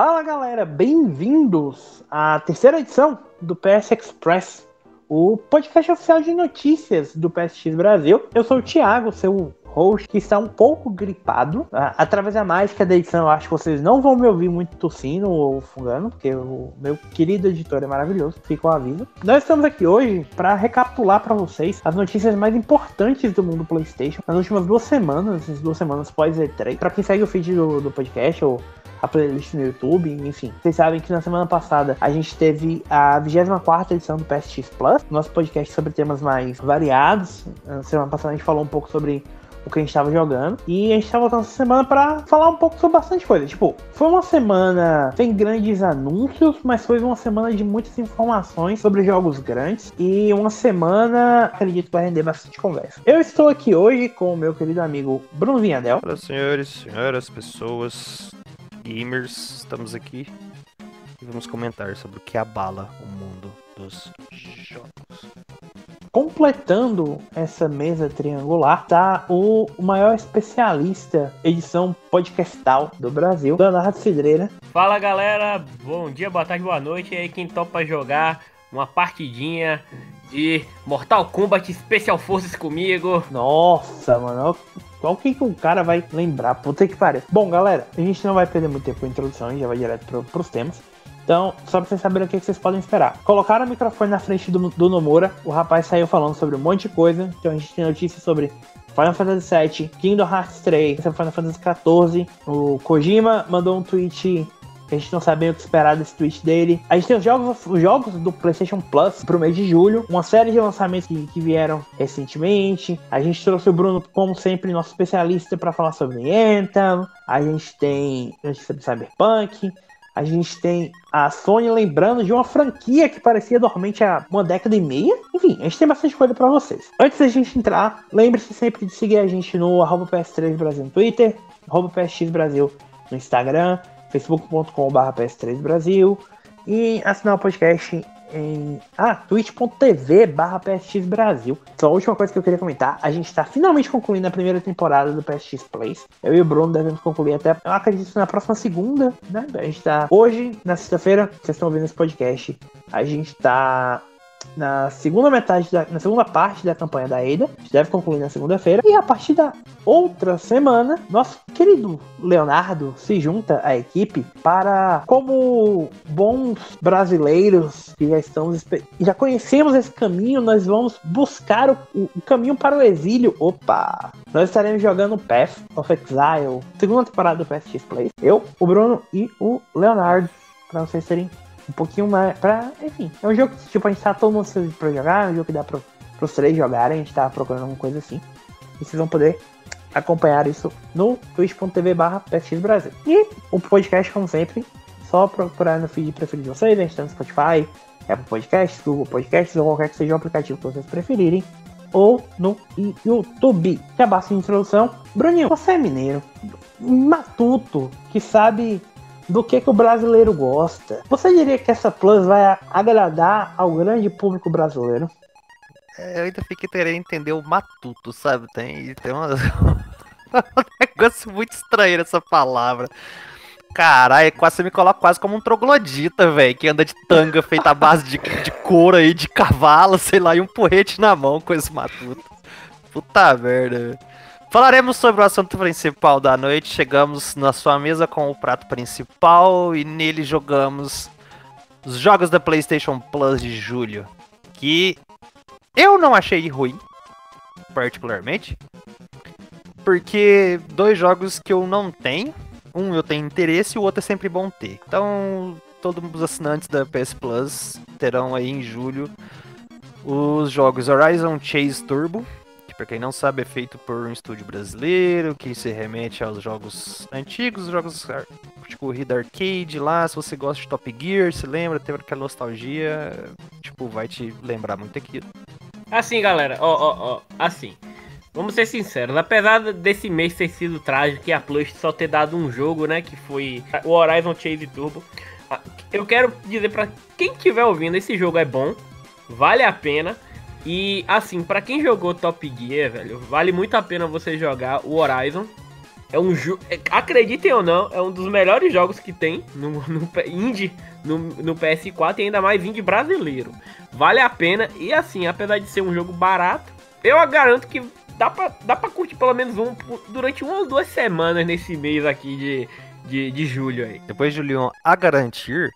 Fala galera, bem-vindos à terceira edição do PS Express, o podcast oficial de notícias do PSX Brasil. Eu sou o Thiago, seu host, que está um pouco gripado. Ah, através da mágica da edição, eu acho que vocês não vão me ouvir muito tossindo ou fungando, porque o meu querido editor é maravilhoso, fica o aviso. Nós estamos aqui hoje para recapitular para vocês as notícias mais importantes do mundo PlayStation nas últimas duas semanas, as duas semanas pós E3. Para quem segue o feed do, do podcast ou a playlist no YouTube, enfim. Vocês sabem que na semana passada a gente teve a 24 edição do PSX Plus, nosso podcast sobre temas mais variados. Na semana passada a gente falou um pouco sobre o que a gente estava jogando. E a gente tá voltando essa semana para falar um pouco sobre bastante coisa. Tipo, foi uma semana sem grandes anúncios, mas foi uma semana de muitas informações sobre jogos grandes. E uma semana, acredito que vai render bastante conversa. Eu estou aqui hoje com o meu querido amigo Bruno Vinhadel. Olá, senhores, senhoras, pessoas, gamers, estamos aqui e vamos comentar sobre o que abala o mundo dos jogos. Completando essa mesa triangular tá o maior especialista edição podcastal do Brasil, Leonardo Cidreira. Fala galera, bom dia, boa tarde, boa noite. E aí quem topa jogar uma partidinha de Mortal Kombat Special Forces comigo. Nossa, mano, qual que o cara vai lembrar? Puta que pariu. Bom, galera, a gente não vai perder muito tempo com a introdução, a gente já vai direto pro, pros temas. Então, só pra vocês saberem o que, que vocês podem esperar. Colocaram o microfone na frente do, do Nomura, o rapaz saiu falando sobre um monte de coisa. Então a gente tem notícias sobre Final Fantasy VII, Kingdom Hearts 3, Final Fantasy XIV. O Kojima mandou um tweet a gente não sabe o que esperar desse tweet dele. A gente tem os jogos, os jogos do PlayStation Plus pro mês de julho, uma série de lançamentos que, que vieram recentemente. A gente trouxe o Bruno, como sempre, nosso especialista, para falar sobre Anthem. A gente tem notícia do Cyberpunk. A gente tem a Sony lembrando de uma franquia que parecia dormente há uma década e meia. Enfim, a gente tem bastante coisa para vocês. Antes da gente entrar, lembre-se sempre de seguir a gente no PS3 Brasil no Twitter, PSX Brasil no Instagram, facebook.com.br PS3 Brasil e assinar o podcast em ah, twitch.tv barra PSX Brasil. Só a última coisa que eu queria comentar, a gente está finalmente concluindo a primeira temporada do PSX Plays. Eu e o Bruno devemos concluir até, eu acredito, na próxima segunda, né? A gente tá hoje, na sexta-feira, vocês estão ouvindo esse podcast, a gente tá na segunda metade da, na segunda parte da campanha da Ada, que deve concluir na segunda-feira, e a partir da outra semana, nosso querido Leonardo se junta à equipe para, como bons brasileiros que já estamos já conhecemos esse caminho, nós vamos buscar o, o caminho para o exílio. Opa! Nós estaremos jogando Path of Exile, segunda temporada do PSX Play. Eu, o Bruno e o Leonardo, para vocês terem um pouquinho mais. Pra, enfim, é um jogo que tipo, a gente tá todo mundo cedo pra jogar, é um jogo que dá pro, pros três jogarem, a gente tá procurando alguma coisa assim. E vocês vão poder acompanhar isso no twitch.tv barra Brasil. E o podcast, como sempre, só procurar no feed preferido de vocês, a gente tá no Spotify, Apple Podcasts, Google Podcasts, ou qualquer que seja o aplicativo que vocês preferirem. Ou no YouTube. É basta de introdução. Bruninho, você é mineiro, matuto, que sabe do que, que o brasileiro gosta. Você diria que essa Plus vai agradar ao grande público brasileiro? É, eu ainda fiquei querendo entender o matuto, sabe? Tem, tem uma... um negócio muito estranho essa palavra. Caralho, quase você me coloca quase como um troglodita, velho, que anda de tanga feita à base de, de couro aí, de cavalo, sei lá, e um porrete na mão com esse matuto. Puta merda, velho. Falaremos sobre o assunto principal da noite. Chegamos na sua mesa com o prato principal e nele jogamos os jogos da PlayStation Plus de julho. Que eu não achei ruim, particularmente. Porque dois jogos que eu não tenho. Um eu tenho interesse e o outro é sempre bom ter. Então, todos os assinantes da PS Plus terão aí em julho os jogos Horizon Chase Turbo, Pra quem não sabe, é feito por um estúdio brasileiro que se remete aos jogos antigos, jogos de corrida arcade lá. Se você gosta de Top Gear, se lembra, teve aquela nostalgia, tipo, vai te lembrar muito aquilo. Assim, galera, ó, ó, ó, assim. Vamos ser sinceros, apesar desse mês ter sido trágico e a Plus só ter dado um jogo, né, que foi o Horizon Chase Turbo, eu quero dizer para quem estiver ouvindo, esse jogo é bom, vale a pena. E assim, para quem jogou Top Gear, velho, vale muito a pena você jogar o Horizon. É um jogo. Acreditem ou não, é um dos melhores jogos que tem no, no indie no, no PS4 e ainda mais indie brasileiro. Vale a pena. E assim, apesar de ser um jogo barato, eu garanto que dá pra, dá pra curtir pelo menos um durante uma ou duas semanas nesse mês aqui de, de, de julho aí. Depois de Leon a garantir,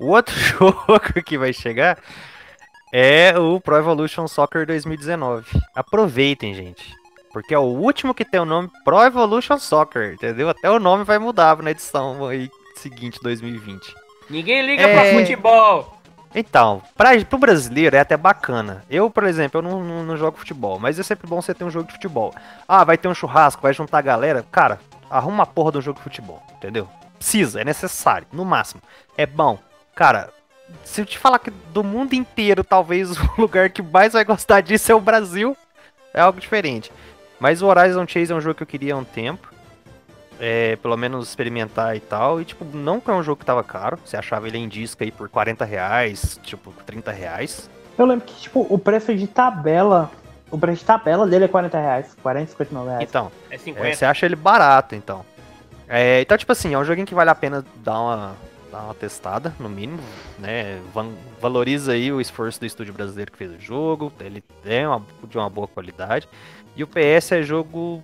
o outro jogo que vai chegar é o Pro Evolution Soccer 2019. Aproveitem, gente. Porque é o último que tem o nome Pro Evolution Soccer, entendeu? Até o nome vai mudar na edição aí seguinte, 2020. Ninguém liga é... pra futebol. Então, pra, pro brasileiro é até bacana. Eu, por exemplo, eu não, não, não, jogo futebol, mas é sempre bom você ter um jogo de futebol. Ah, vai ter um churrasco, vai juntar a galera. Cara, arruma a porra do jogo de futebol, entendeu? Precisa, é necessário, no máximo. É bom. Cara, se eu te falar que do mundo inteiro, talvez o lugar que mais vai gostar disso é o Brasil, é algo diferente. Mas o Horizon Chase é um jogo que eu queria há um tempo é, pelo menos experimentar e tal. E, tipo, não é um jogo que tava caro. Você achava ele em disco aí por 40 reais, tipo, 30 reais. Eu lembro que, tipo, o preço de tabela. O preço de tabela dele é 40 reais. 40, 59 reais. Então, é 50. É, você acha ele barato, então. É, então, tipo assim, é um joguinho que vale a pena dar uma, dar uma testada, no mínimo, né? Valoriza aí o esforço do estúdio brasileiro que fez o jogo. Ele é uma, de uma boa qualidade. E o PS é jogo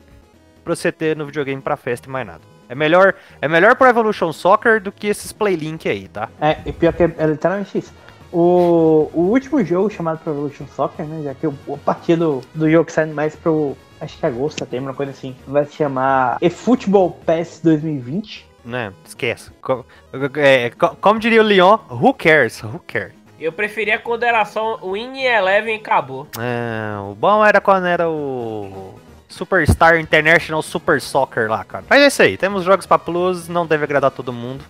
pra você ter no videogame pra festa e mais nada. É melhor, é melhor pro Evolution Soccer do que esses Playlink aí, tá? É, e pior que é, é literalmente isso. O, o último jogo chamado Pro Evolution Soccer, né? Já que o, a partir do, jogo que sai mais pro. Acho que agosto, setembro, uma coisa assim. Vai se chamar eFootball PES 2020. Né, esquece. Como, é, como diria o Leon, who cares? Who cares? Eu preferia a consideração Win Eleven e acabou. É, o bom era quando era o Superstar International Super Soccer lá, cara. Mas é isso aí, temos jogos pra Plus, não deve agradar todo mundo,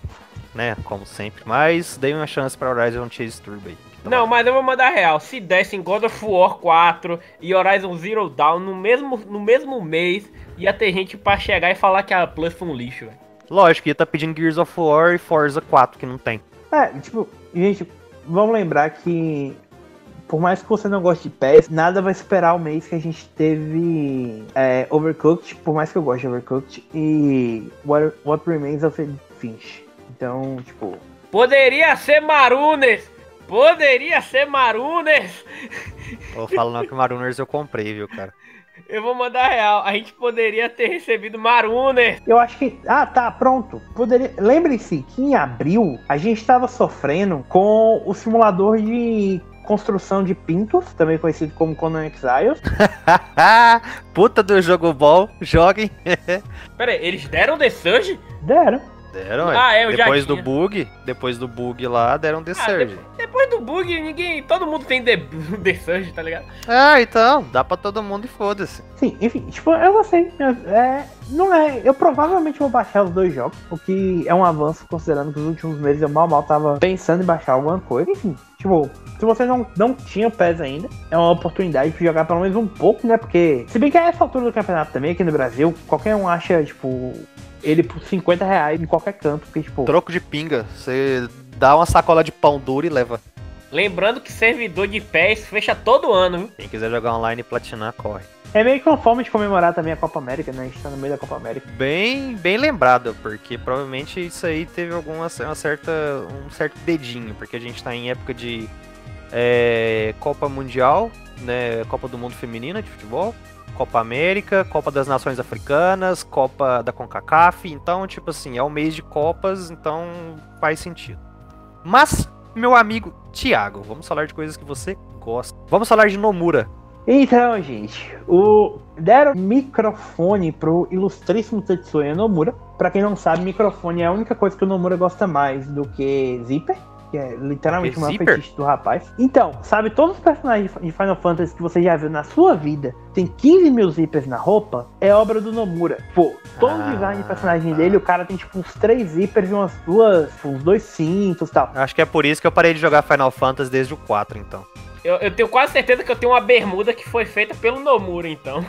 né? Como sempre. Mas dei uma chance pra Horizon Chase Turbo aí. Não, mas eu vou mandar real. Se dessem God of War 4 e Horizon Zero Dawn no mesmo, no mesmo mês, ia ter gente pra chegar e falar que a Plus foi um lixo, velho. Lógico, ia tá pedindo Gears of War e Forza 4, que não tem. É, tipo, gente, vamos lembrar que por mais que você não goste de PES, nada vai superar o mês que a gente teve é, Overcooked, por mais que eu goste de Overcooked, e What, What Remains of Edith Finch. Então, tipo. Poderia ser Marunes! Poderia ser Marunes! Tô falando que Marunes eu comprei, viu, cara? Eu vou mandar real. A gente poderia ter recebido Marunes. Eu acho que. Ah, tá, pronto. Poderia. Lembre-se que em abril a gente estava sofrendo com o simulador de construção de pintos, também conhecido como Conan Exiles. Puta do jogo bom, joguem. Pera aí, eles deram The Surge? Deram. Deram, ah, é, eu depois do bug, depois do bug lá, deram The ah, Surge. Depois, depois, do bug, ninguém, todo mundo tem The, The Surge, tá ligado? Ah, então, dá pra todo mundo e foda-se. Sim, enfim, tipo, eu gostei. É, não é, eu provavelmente vou baixar os dois jogos, o que é um avanço considerando que os últimos meses eu mal mal tava pensando em baixar alguma coisa. Enfim, tipo, se você não, não tinha o PES ainda, é uma oportunidade de jogar pelo menos um pouco, né? Porque, se bem que a essa altura do campeonato também, aqui no Brasil, qualquer um acha, tipo, ele por 50 reais em qualquer canto, porque, tipo. Troco de pinga. Você dá uma sacola de pão duro e leva. Lembrando que servidor de pés fecha todo ano, viu? Quem quiser jogar online e platinar, corre. É meio que uma forma de comemorar também a Copa América, né? A gente tá no meio da Copa América. Bem, bem lembrado, porque provavelmente isso aí teve alguma uma certa, um certo dedinho, porque a gente tá em época de é, Copa Mundial, né? Copa do Mundo Feminina de futebol. Copa América, Copa das Nações Africanas, Copa da CONCACAF. Então, tipo assim, é o mês de Copas, então faz sentido. Mas, meu amigo Thiago, vamos falar de coisas que você gosta. Vamos falar de Nomura. Então, gente, o deram microfone pro ilustríssimo Tetsuya Nomura. Para quem não sabe, microfone é a única coisa que o Nomura gosta mais do que zíper que é literalmente o maior fetiche do rapaz. Então, sabe, todos os personagens de Final Fantasy que você já viu na sua vida tem 15 mil zippers na roupa, é obra do Nomura. Pô, todo ah, o design de personagem dele, o cara tem tipo uns três zippers e umas duas, uns dois cintos e tal. Acho que é por isso que eu parei de jogar Final Fantasy desde o 4, então. Eu, eu tenho quase certeza que eu tenho uma bermuda que foi feita pelo Nomura, então.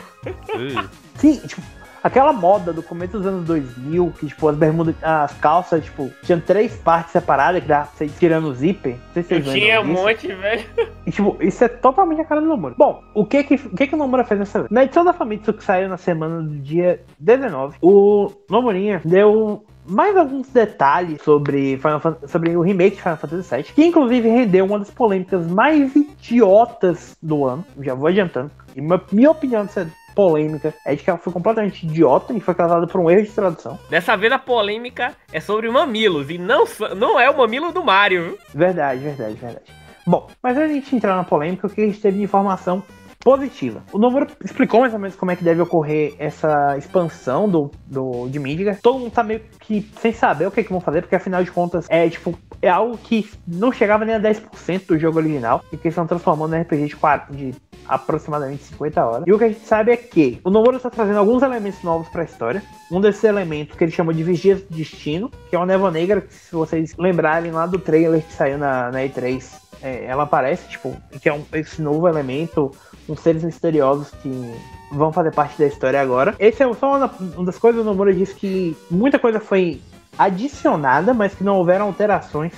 Sim, tipo, Aquela moda do começo dos anos 2000, que, tipo, as bermudas, as calças, tipo, tinham três partes separadas, que dava pra você ir tirando o zíper. Não sei se Eu vocês tinha um monte, velho. E, tipo, isso é totalmente a cara do Nomura. Bom, o que que, o que que o Nomura fez nessa vez? Na edição da Famitsu que saiu na semana do dia 19, o Nomurinha deu mais alguns detalhes sobre, sobre o remake de Final Fantasy VII, que inclusive rendeu uma das polêmicas mais idiotas do ano. Já vou adiantando. E minha opinião dessa polêmica é de que ela foi completamente idiota e foi causada por um erro de tradução. Dessa vez a polêmica é sobre mamilos e não, não é o mamilo do Mario, viu? Verdade, verdade, verdade. Bom, mas antes de entrar na polêmica, o que a gente teve de informação positiva. O Nomura explicou mais ou menos como é que deve ocorrer essa expansão do, do de Midgar. Todo mundo tá meio que sem saber o que, que vão fazer, porque afinal de contas é tipo é algo que não chegava nem a 10% do jogo original e que eles estão transformando em RPG de, quatro, de aproximadamente 50 horas. E o que a gente sabe é que o Nomura está trazendo alguns elementos novos para a história. Um desses elementos que ele chama de Vigia do Destino, que é uma névoa negra, que se vocês lembrarem lá do trailer que saiu na, na E3, é, ela aparece, tipo, que é um, esse novo elemento, uns seres misteriosos que vão fazer parte da história agora. Esse é só uma, uma das coisas o Nomura disse que muita coisa foi adicionada, mas que não houveram alterações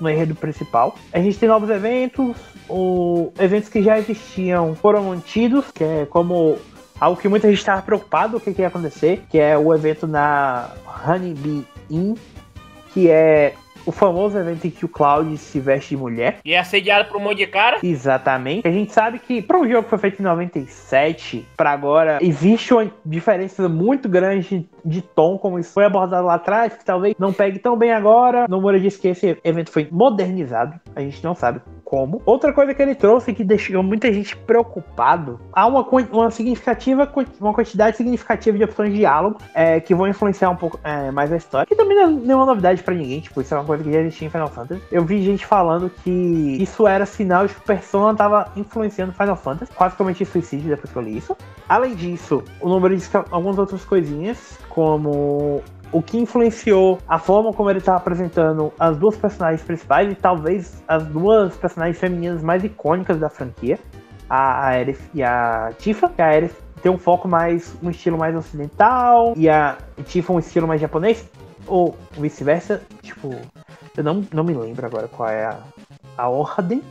no enredo principal. A gente tem novos eventos, o, eventos que já existiam foram mantidos, que é como algo que muita gente estava preocupado o que, que ia acontecer, que é o evento na Honeybee Inn, que é o famoso evento em que o Cloud se veste de mulher. E é assediado por um monte de cara. Exatamente. A gente sabe que para um jogo que foi feito em 97 para agora existe uma diferença muito grande de tom, como isso foi abordado lá atrás, que talvez não pegue tão bem agora. Nomura disse que esse evento foi modernizado. A gente não sabe como. Outra coisa que ele trouxe que deixou muita gente preocupado, há uma, uma significativa, uma quantidade significativa de opções de diálogo é, que vão influenciar um pouco é, mais a história. Que também não é nenhuma novidade pra ninguém, tipo, isso é uma coisa que já existia em Final Fantasy. Eu vi gente falando que isso era sinal de que o Persona tava influenciando Final Fantasy. Quase cometi suicídio depois que eu li isso. Além disso, o número que algumas outras coisinhas, como o que influenciou a forma como ele tá apresentando as duas personagens principais e talvez as duas personagens femininas mais icônicas da franquia, a Aerith e a Tifa. A Aerith tem um foco mais, um estilo mais ocidental e a Tifa um estilo mais japonês, ou vice-versa. Tipo, eu não, não me lembro agora qual é a, a ordem,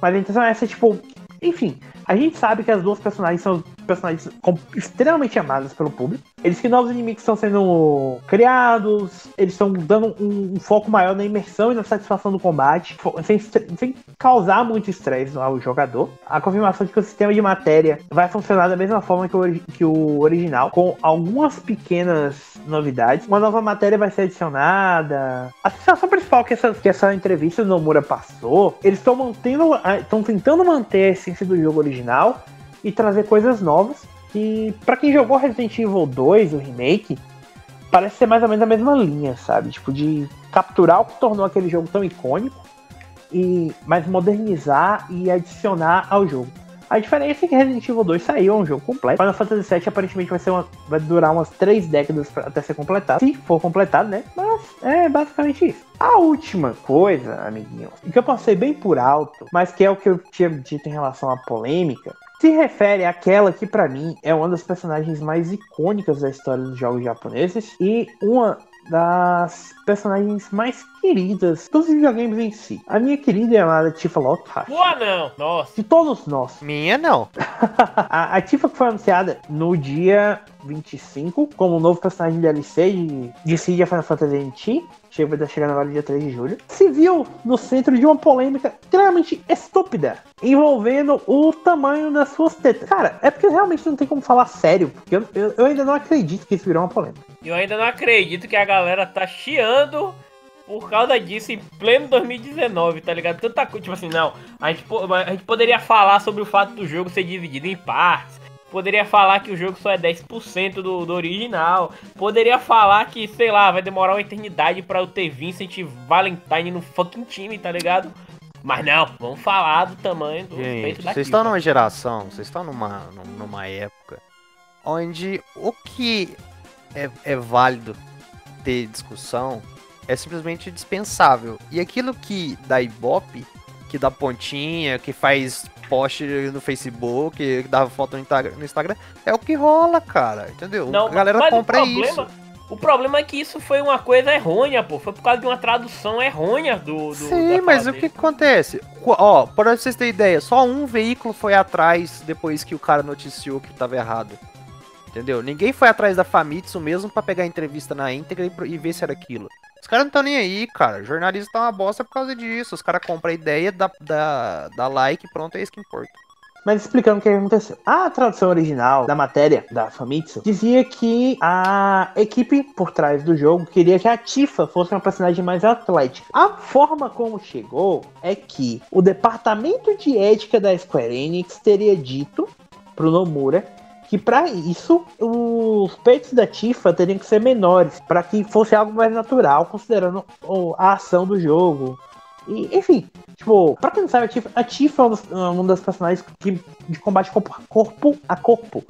mas a intenção é essa, tipo, enfim, a gente sabe que as duas personagens são personagens extremamente amadas pelo público. Eles que novos inimigos estão sendo criados, eles estão dando um, um foco maior na imersão e na satisfação do combate, sem, sem causar muito estresse ao jogador. A confirmação de que o sistema de matéria vai funcionar da mesma forma que o, que o original, com algumas pequenas novidades. Uma nova matéria vai ser adicionada. A sensação principal que essa, que essa entrevista do Nomura passou, eles estão mantendo, estão tentando manter a essência do jogo original e trazer coisas novas. Que, pra quem jogou Resident Evil 2, o remake, parece ser mais ou menos a mesma linha, sabe? Tipo, de capturar o que tornou aquele jogo tão icônico, e mas modernizar e adicionar ao jogo. A diferença é que Resident Evil 2 saiu, é um jogo completo. Final Fantasy VII aparentemente vai, ser uma, vai durar umas 3 décadas pra- até ser completado. Se for completado, né? Mas é basicamente isso. A última coisa, amiguinho, que eu passei bem por alto, mas que é o que eu tinha dito em relação à polêmica, se refere àquela que pra mim é uma das personagens mais icônicas da história dos jogos japoneses e uma das personagens mais queridas dos videogames em si. A minha querida e amada Tifa Lockhart. Boa não, nossa. De todos nós. Minha não. a, a Tifa que foi anunciada no dia 25 como novo personagem DLC de, de Siege Final Fantasy NT. Chega, vai estar chegando agora dia 3 de julho. Se viu no centro de uma polêmica extremamente estúpida envolvendo o tamanho das suas tetas. Cara, é porque realmente não tem como falar sério, porque eu, eu, eu ainda não acredito que isso virou uma polêmica. Eu ainda não acredito que a galera tá chiando por causa disso em pleno 2019, tá ligado? Tanta coisa, tipo assim, não. A gente, a gente poderia falar sobre o fato do jogo ser dividido em partes. Poderia falar que o jogo só é 10% do, do original. Poderia falar que, sei lá, vai demorar uma eternidade pra eu ter Vincent Valentine no fucking time, tá ligado? Mas não, vamos falar do tamanho do Gente, vocês estão numa geração, vocês estão numa, num- numa época onde o que é, é válido ter discussão é simplesmente dispensável. E aquilo que dá ibope que dá pontinha, que faz post no Facebook, dá foto no Instagram. É o que rola, cara. Entendeu? Não, a galera compra problema- isso. O problema é que isso foi uma coisa errônea, pô. Foi por causa de uma tradução errônea do. do Sim, mas o que acontece? Ó, para vocês terem ideia, só um veículo foi atrás depois que o cara noticiou que tava errado. Entendeu? Ninguém foi atrás da Famitsu mesmo pra pegar a entrevista na íntegra e, e ver se era aquilo. Os caras não estão nem aí, cara. Jornalista tá uma bosta por causa disso. Os caras compram a ideia, dá, dá, dá like pronto, é isso que importa. Mas explicando o que aconteceu. A tradução original da matéria da Famitsu dizia que a equipe por trás do jogo queria que a Tifa fosse uma personagem mais atlética. A forma como chegou é que o departamento de ética da Square Enix teria dito pro Nomura que para isso os peitos da Tifa teriam que ser menores, para que fosse algo mais natural, considerando a ação do jogo. E, enfim, tipo, pra quem não sabe, a Tifa, a Tifa é um uma das personagens que, de combate corpo a corpo.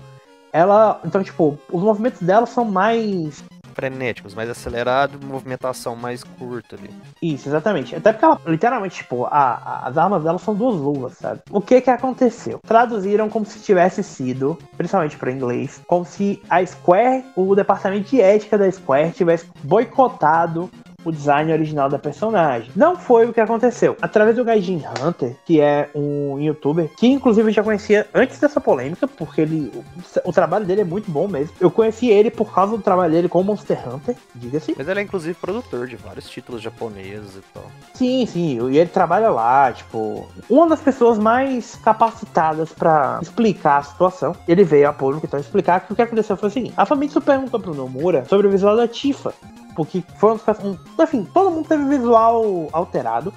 Ela, então, tipo, os movimentos dela são mais Frenéticos, mais acelerado, movimentação mais curta ali. Isso, exatamente. Até porque ela, literalmente, tipo, a- a- as armas dela são duas luvas, sabe? O que que aconteceu? Traduziram como se tivesse sido, principalmente para inglês, como se a Square, o departamento de ética da Square, tivesse boicotado o design original da personagem. Não foi o que aconteceu. Através do Gaijin Hunter, que é um youtuber, que inclusive eu já conhecia antes dessa polêmica, porque ele o, o trabalho dele é muito bom mesmo. Eu conheci ele por causa do trabalho dele com Monster Hunter, diga-se. Mas ele é inclusive produtor de vários títulos japoneses e tal. Sim, sim, e ele trabalha lá, tipo, uma das pessoas mais capacitadas pra explicar a situação. Ele veio a público então explicar que o que aconteceu foi o seguinte: a Famitsu perguntou pro Nomura sobre o visual da Tifa, porque um, dos- um, enfim, todo mundo teve visual alterado.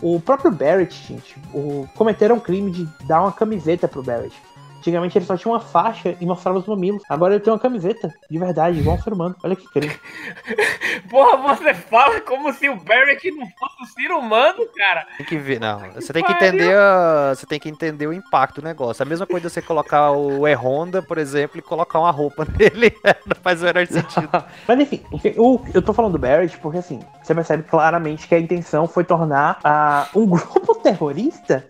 O próprio Barrett, gente, o, cometeram um crime de dar uma camiseta pro Barrett. Antigamente ele só tinha uma faixa e mostrava os mamilos. Agora ele tem uma camiseta, de verdade, igual um ser humano. Olha que crime. Porra, você fala como se o Barrett não fosse um ser humano, cara. Tem que ver, não. Você tem que entender, a- você tem que entender o impacto do negócio. A mesma coisa você colocar o E-Honda, por exemplo, e colocar uma roupa nele, não faz o menor sentido. Mas enfim, o- eu tô falando do Barrett porque assim, você percebe claramente que a intenção foi tornar ah, um grupo terrorista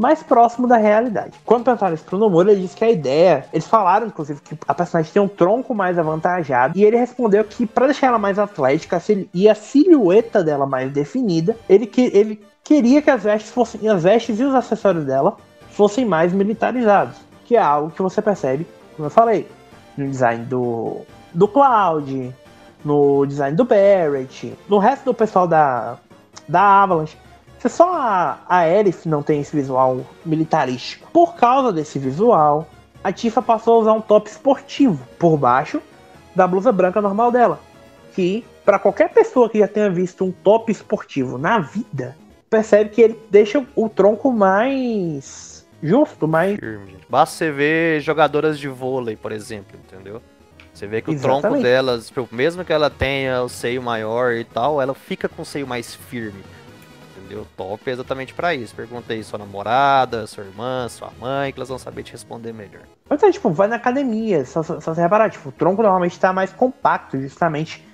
mais próximo da realidade. Quando perguntaram isso pro Nomura, ele disse que a ideia. Eles falaram, inclusive, que a personagem tem um tronco mais avantajado. E ele respondeu que, pra deixar ela mais atlética e a silhueta dela mais definida, ele, que, ele queria que as vestes fossem. As vestes e os acessórios dela fossem mais militarizados. Que é algo que você percebe, como eu falei, no design do, do Cloud, no design do Barrett, no resto do pessoal da, da Avalanche. Se só a, a Elif não tem esse visual militarístico. Por causa desse visual, a Tifa passou a usar um top esportivo por baixo da blusa branca normal dela. Que, para qualquer pessoa que já tenha visto um top esportivo na vida, percebe que ele deixa o tronco mais justo, mais. Firme. Basta você ver jogadoras de vôlei, por exemplo, entendeu? Você vê que o tronco Exatamente. delas, tipo, mesmo que ela tenha o seio maior e tal, ela fica com o seio mais firme. Entendeu? Top é exatamente pra isso. Perguntei sua namorada, sua irmã, sua mãe, que elas vão saber te responder melhor. Então, tipo, vai na academia, só, só, só você reparar, tipo, o tronco normalmente tá mais compacto, justamente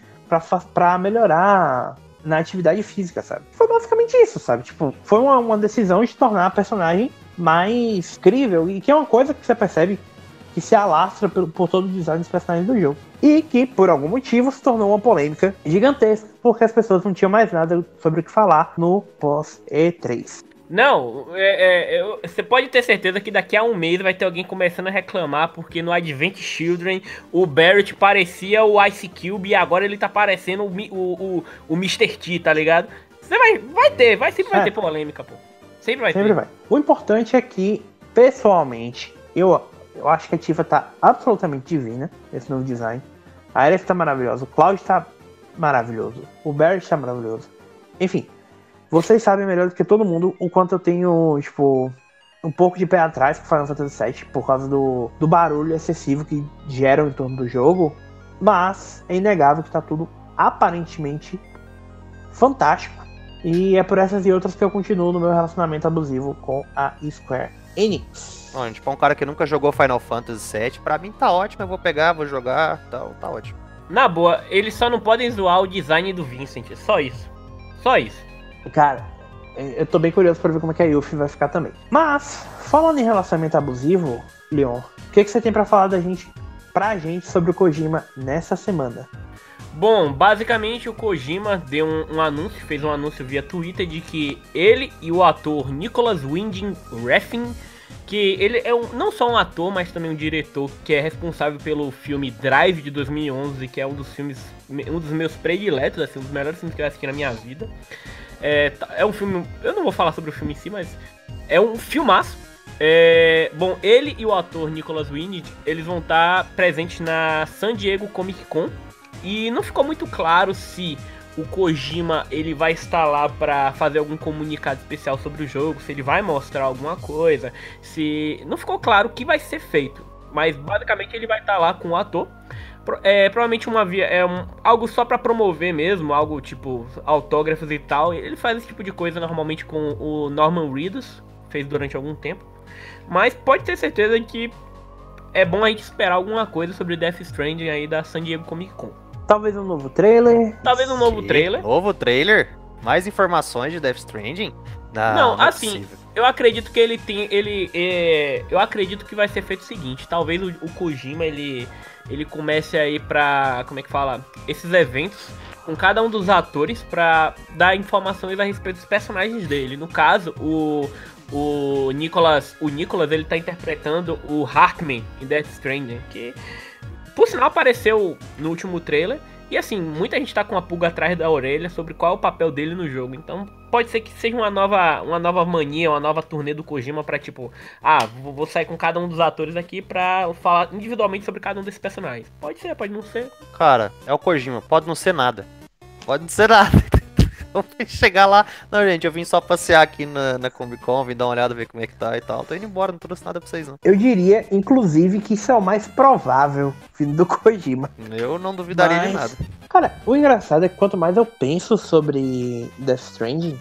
pra melhorar na atividade física, sabe? Foi basicamente isso, sabe? Tipo, foi uma, uma decisão de tornar a personagem mais crível, e que é uma coisa que você percebe que se alastra por, por todo o design dos personagens do jogo. E que, por algum motivo, se tornou uma polêmica gigantesca, porque as pessoas não tinham mais nada sobre o que falar no pós-E3. Não, é, é, eu- você pode ter certeza que daqui a um mês vai ter alguém começando a reclamar porque no Advent Children o Barrett parecia o Ice Cube e agora ele tá parecendo o, o, o, o Mr. T, tá ligado? Você vai, vai ter, vai, sempre vai É. ter polêmica, pô. Sempre vai Sempre ter. vai. O importante é que, pessoalmente, eu, eu acho que a Tifa tá absolutamente divina, esse novo design. A Aerith tá maravilhosa, o Cloud tá maravilhoso, o Barrett tá maravilhoso. Enfim, vocês sabem melhor do que todo mundo o quanto eu tenho, tipo, um pouco de pé atrás com Final Fantasy VII por causa do, do barulho excessivo que geram em torno do jogo. Mas é inegável que tá tudo aparentemente fantástico. E é por essas e outras que eu continuo no meu relacionamento abusivo com a Square Enix. Ó, tipo, um cara que nunca jogou Final Fantasy VII, pra mim tá ótimo, eu vou pegar, vou jogar, tal, tá ótimo. Na boa, eles só não podem zoar o design do Vincent, só isso. Só isso. Cara, eu tô bem curioso para ver como é que a Yuffie vai ficar também. Mas, falando em relacionamento abusivo, Leon, o que, que você tem para falar da gente, pra gente sobre o Kojima nessa semana? Bom, basicamente o Kojima deu um, um, anúncio, fez um anúncio via Twitter de que ele e o ator Nicholas Winding Refn, que ele é um, não só um ator, mas também um diretor que é responsável pelo filme Drive de 2011, que é um dos filmes, um dos meus prediletos, assim, um dos melhores filmes que eu assisti na minha vida. É, é um filme, eu não vou falar sobre o filme em si, mas é um filmaço. É, bom, ele e o ator Nicholas Winding, eles vão estar presentes na San Diego Comic Con e não ficou muito claro se o Kojima ele vai estar lá para fazer algum comunicado especial sobre o jogo, se ele vai mostrar alguma coisa, se não ficou claro o que vai ser feito, mas basicamente ele vai estar lá com o ator. É provavelmente uma via é um, algo só para promover mesmo, algo tipo autógrafos e tal. Ele faz esse tipo de coisa normalmente com o Norman Reedus, fez durante algum tempo. Mas pode ter certeza que é bom a gente esperar alguma coisa sobre Death Stranding aí da San Diego Comic Con. Talvez um novo trailer. Talvez um novo trailer. Novo trailer? Mais informações de Death Stranding? Não, não, não é assim, possível. eu acredito que ele tem. Ele. É, eu acredito que vai ser feito o seguinte: talvez o, o Kojima ele, ele comece aí pra. Como é que fala? Esses eventos com cada um dos atores para dar informações a respeito dos personagens dele. No caso, o, o Nicholas, o Nicholas ele tá interpretando o Harkman em Death Stranding, que por sinal, apareceu no último trailer. E assim, muita gente tá com a pulga atrás da orelha sobre qual é o papel dele no jogo. Então, pode ser que seja uma nova, uma nova mania, uma nova turnê do Kojima pra tipo, ah, vou sair com cada um dos atores aqui pra falar individualmente sobre cada um desses personagens. Pode ser, pode não ser. Cara, é o Kojima, pode não ser nada. Pode não ser nada. chegar lá. Não, gente, eu vim só passear aqui na, na Comic Con, vim dar uma olhada, ver como é que tá e tal. Tô indo embora, não trouxe nada pra vocês, não. Eu diria, inclusive, que isso é o mais provável vindo do Kojima. Eu não duvidaria Mas, de nada. Cara, o engraçado é que quanto mais eu penso sobre Death Stranding,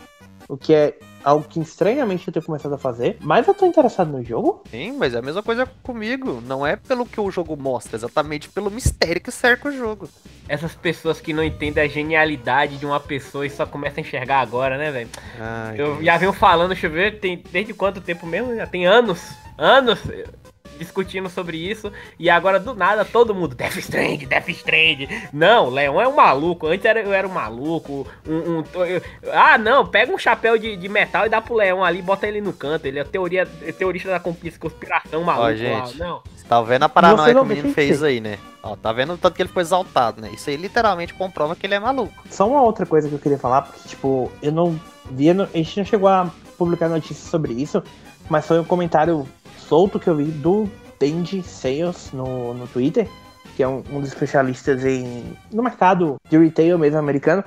o que é algo que estranhamente eu tenho começado a fazer, mas eu tô interessado no jogo. Sim, mas é a mesma coisa comigo. Não é pelo que o jogo mostra, exatamente pelo mistério que cerca o jogo. Essas pessoas que não entendem a genialidade de uma pessoa e só começam a enxergar agora, né, velho? Eu já venho falando, deixa eu ver, tem desde quanto tempo mesmo? Já tem anos. Anos discutindo sobre isso. E agora, do nada, todo mundo, Death Strand, Death Strand. Não, Leon é um maluco. Antes era, eu era um maluco. Um, um ah, não, pega um chapéu de, de metal e dá pro Leão ali, bota ele no canto. Ele é teoria, é teorista da conspiração maluco. Ó, gente, lá. Não. Tá vendo a paranoia que o menino fez aí, né? Ó, tá vendo o tanto que ele foi exaltado, né? Isso aí literalmente comprova que ele é maluco. Só uma outra coisa que eu queria falar, porque, tipo, eu não via. A gente não chegou a publicar notícias sobre isso, mas foi um comentário solto que eu vi do Benji Sales no, no Twitter, que é um, um dos especialistas em, no mercado de retail mesmo americano,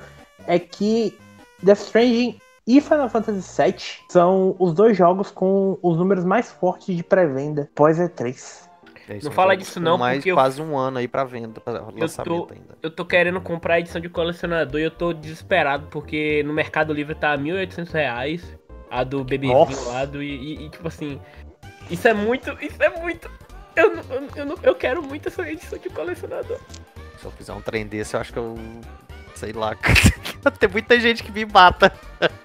é que Death Stranding e Final Fantasy VII são os dois jogos com os números mais fortes de pré-venda pós E3. É, não fala disso não, mais porque quase eu... um ano aí pra venda, pra lançamento eu tô, ainda. Eu tô querendo comprar a edição de colecionador e eu tô desesperado, porque no Mercado Livre tá 1.800 reais, a do bebezinho lá, do, e, e, tipo assim, isso é muito. Isso é muito. Eu, eu, eu, eu quero muito essa edição de colecionador. Se eu fizer um trem desse, eu acho que eu. Sei lá. Tem muita gente que me mata.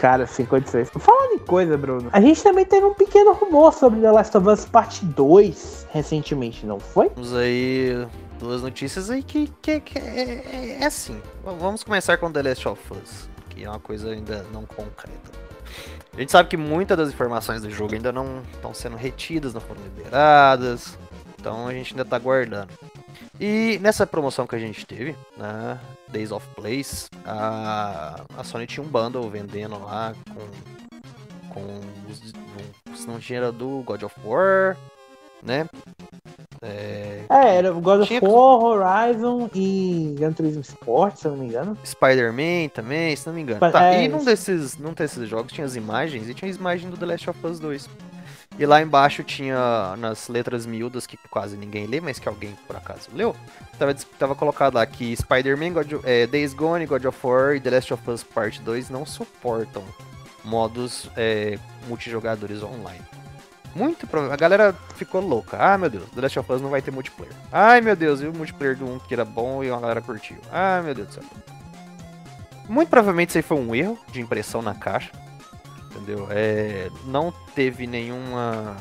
Cara, 56. Falando em coisa, Bruno. A gente também teve um pequeno rumor sobre The Last of Us Parte 2 recentemente, não foi? Temos aí duas notícias aí que, que, que é, é, é assim. Vamos começar com The Last of Us, que é uma coisa ainda não concreta. A gente sabe que muitas das informações do jogo ainda não estão sendo retidas, não foram liberadas. Então a gente ainda está guardando. E nessa promoção que a gente teve, né, Days of Place, a, a Sony tinha um bundle vendendo lá com, com os, se não tinha era do God of War, né? É, é era God of War, Horizon e Gran Turismo Sport, se eu não me engano. Spider-Man também, se não me engano. tá, é, e num desses, num desses jogos tinha as imagens, e tinha a imagem do The Last of Us 2. E lá embaixo tinha, nas letras miúdas, que quase ninguém lê, mas que alguém por acaso leu, tava, tava colocado lá que Spider-Man, é, Days Gone, God of War e The Last of Us Part 2 não suportam modos é, multijogadores online. Muito provável. A galera ficou louca. Ah, meu Deus, The Last of Us não vai ter multiplayer. Ai, meu Deus, e o multiplayer do 1 que era bom e a galera curtiu. Ah, meu Deus do céu. Muito provavelmente isso aí foi um erro de impressão na caixa. Entendeu? É, não teve nenhuma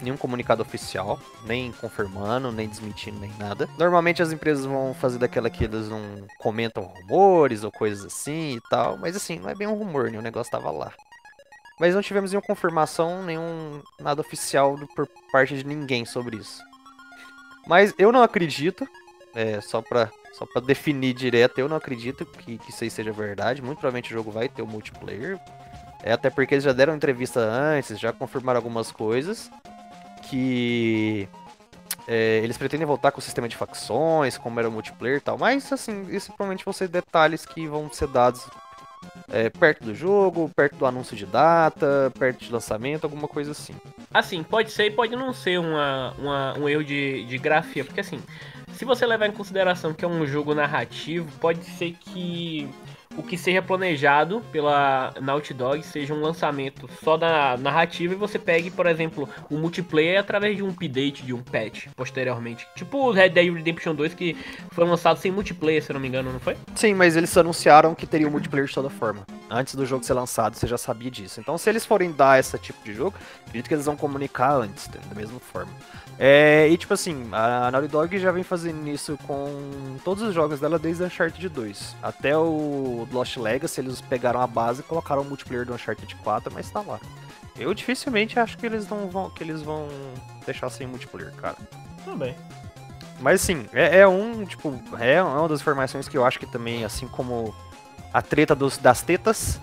nenhum comunicado oficial, nem confirmando, nem desmentindo, nem nada. Normalmente as empresas vão fazer daquela que eles não comentam rumores ou coisas assim e tal, mas assim, não é bem um rumor, né? O negócio tava lá. Mas não tivemos nenhuma confirmação, nenhum nada oficial por parte de ninguém sobre isso. Mas eu não acredito, é, só pra, só definir direto, eu não acredito que, que isso aí seja verdade. Muito provavelmente o jogo vai ter o multiplayer. É até porque eles já deram entrevista antes, já confirmaram algumas coisas que é, eles pretendem voltar com o sistema de facções, como era o multiplayer e tal, mas assim, isso provavelmente vão ser detalhes que vão ser dados é, perto do jogo, perto do anúncio de data, perto de lançamento, alguma coisa assim. Assim, pode ser e pode não ser uma, uma, um erro de, de grafia, porque assim, se você levar em consideração que é um jogo narrativo, pode ser que o que seja planejado pela Naughty Dog seja um lançamento só da narrativa e você pegue, por exemplo, o multiplayer através de um update, de um patch, posteriormente. Tipo o Red Dead Redemption 2 que foi lançado sem multiplayer, se não me engano, não foi? Sim, mas eles anunciaram que teria um multiplayer de toda forma. Antes do jogo ser lançado, você já sabia disso. Então, se eles forem dar esse tipo de jogo, acredito que eles vão comunicar antes, da mesma forma. É, e tipo assim, a Naughty Dog já vem fazendo isso com todos os jogos dela desde Uncharted 2. Até o Lost Legacy, eles pegaram a base e colocaram o multiplayer do Uncharted 4, mas tá lá. Eu dificilmente acho que eles não vão, que eles vão deixar sem multiplayer, cara. Também. Mas assim, é, é, um, tipo, é uma das informações que eu acho que também, assim como a treta dos, das tetas,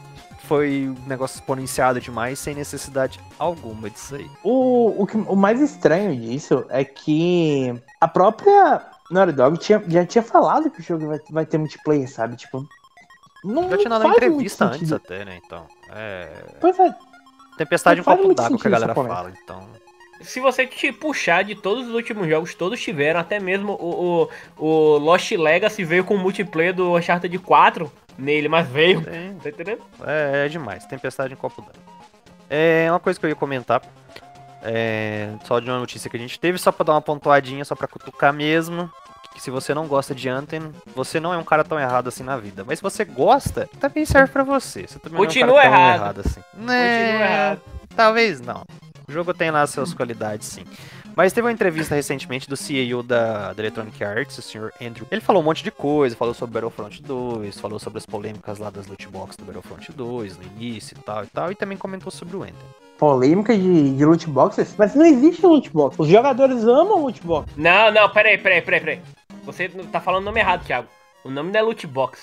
foi um negócio exponenciado demais, sem necessidade alguma disso aí. O, o, que, o mais estranho disso é que a própria Naughty Dog tinha, já tinha falado que o jogo vai, vai ter multiplayer, sabe? Tipo, não já tinha dado uma entrevista antes até, né? Então, é... Pois é. Tempestade em copo d'água que a galera fala, então se você te puxar de todos os últimos jogos, todos tiveram, até mesmo o, o, o Lost Legacy veio com o multiplayer do Uncharted 4 nele, mas veio. Sim. Tá entendendo? É, é demais. Tempestade em copo d'água. É uma coisa que eu ia comentar. É, só de uma notícia que a gente teve, só pra dar uma pontuadinha, só pra cutucar mesmo. Que se você não gosta de Anthem, você não é um cara tão errado assim na vida. Mas se você gosta, também serve pra você. Você também Continua não é um cara errado. errado assim. Continua é, errado. Talvez não. O jogo tem lá suas qualidades, sim. Mas teve uma entrevista recentemente do CEO da, da Electronic Arts, o Sr. Andrew. Ele falou um monte de coisa, falou sobre Battlefront 2, falou sobre as polêmicas lá das loot boxes do Battlefront 2 no início e tal e tal, e também comentou sobre o Ender. Polêmica de, de loot boxes? Mas não existe loot box. Os jogadores amam loot box. Não, não, peraí, peraí, peraí, peraí. Você tá falando o nome errado, Thiago. O nome não é loot box.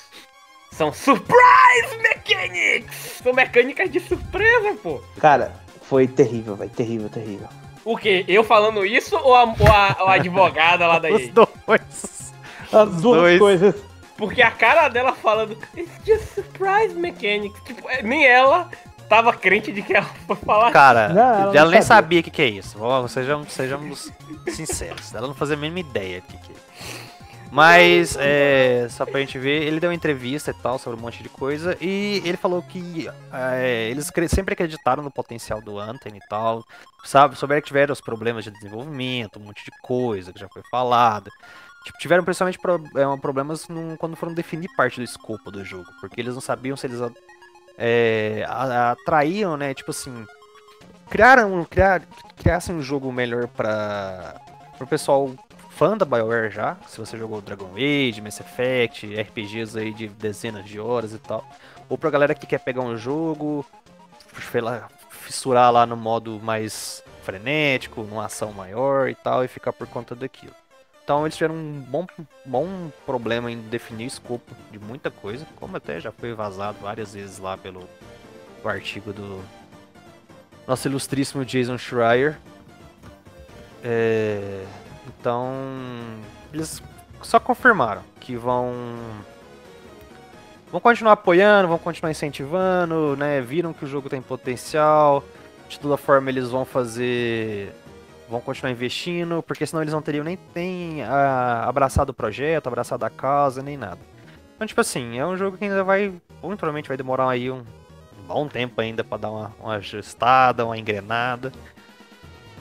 São surprise mechanics! São mecânicas de surpresa, pô. Cara, foi terrível, velho. Terrível, terrível. O quê? Eu falando isso ou a, ou a, ou a advogada lá da Os dois. As Os duas dois. coisas. Porque a cara dela falando It's just surprise mechanics. Tipo, é, nem ela tava crente de que ela foi falar. Cara, não, ela, ela nem sabia o que, que é isso. Sejamos, sejamos sinceros. Ela não fazia a mínima ideia do que, que é. Mas, é, só pra gente ver, ele deu uma entrevista e tal sobre um monte de coisa. E ele falou que é, eles sempre acreditaram no potencial do Anthem e tal. Sabe, souberam que tiveram os problemas de desenvolvimento, um monte de coisa que já foi falada. Tipo, tiveram principalmente pro, é, problemas no, quando foram definir parte do escopo do jogo. Porque eles não sabiam se eles é, atraíam, né? Tipo assim. Criaram, criar, criassem um jogo melhor para o pessoal fã da BioWare já, se você jogou Dragon Age, Mass Effect, RPGs aí de dezenas de horas e tal, ou pra galera que quer pegar um jogo, fissurar lá no modo mais frenético, numa ação maior e tal, e ficar por conta daquilo. Então eles tiveram um bom, bom problema em definir o escopo de muita coisa, como até já foi vazado várias vezes lá pelo artigo do nosso ilustríssimo Jason Schreier. É, então, eles só confirmaram que vão vão continuar apoiando, vão continuar incentivando, né? Viram que o jogo tem potencial. De toda forma, eles vão fazer vão continuar investindo, porque senão eles não teriam nem, nem ah, abraçado o projeto, abraçado a causa, nem nada. Então, tipo assim, é um jogo que ainda vai, muito provavelmente vai demorar aí um, um bom tempo ainda para dar uma, uma ajustada, uma engrenada.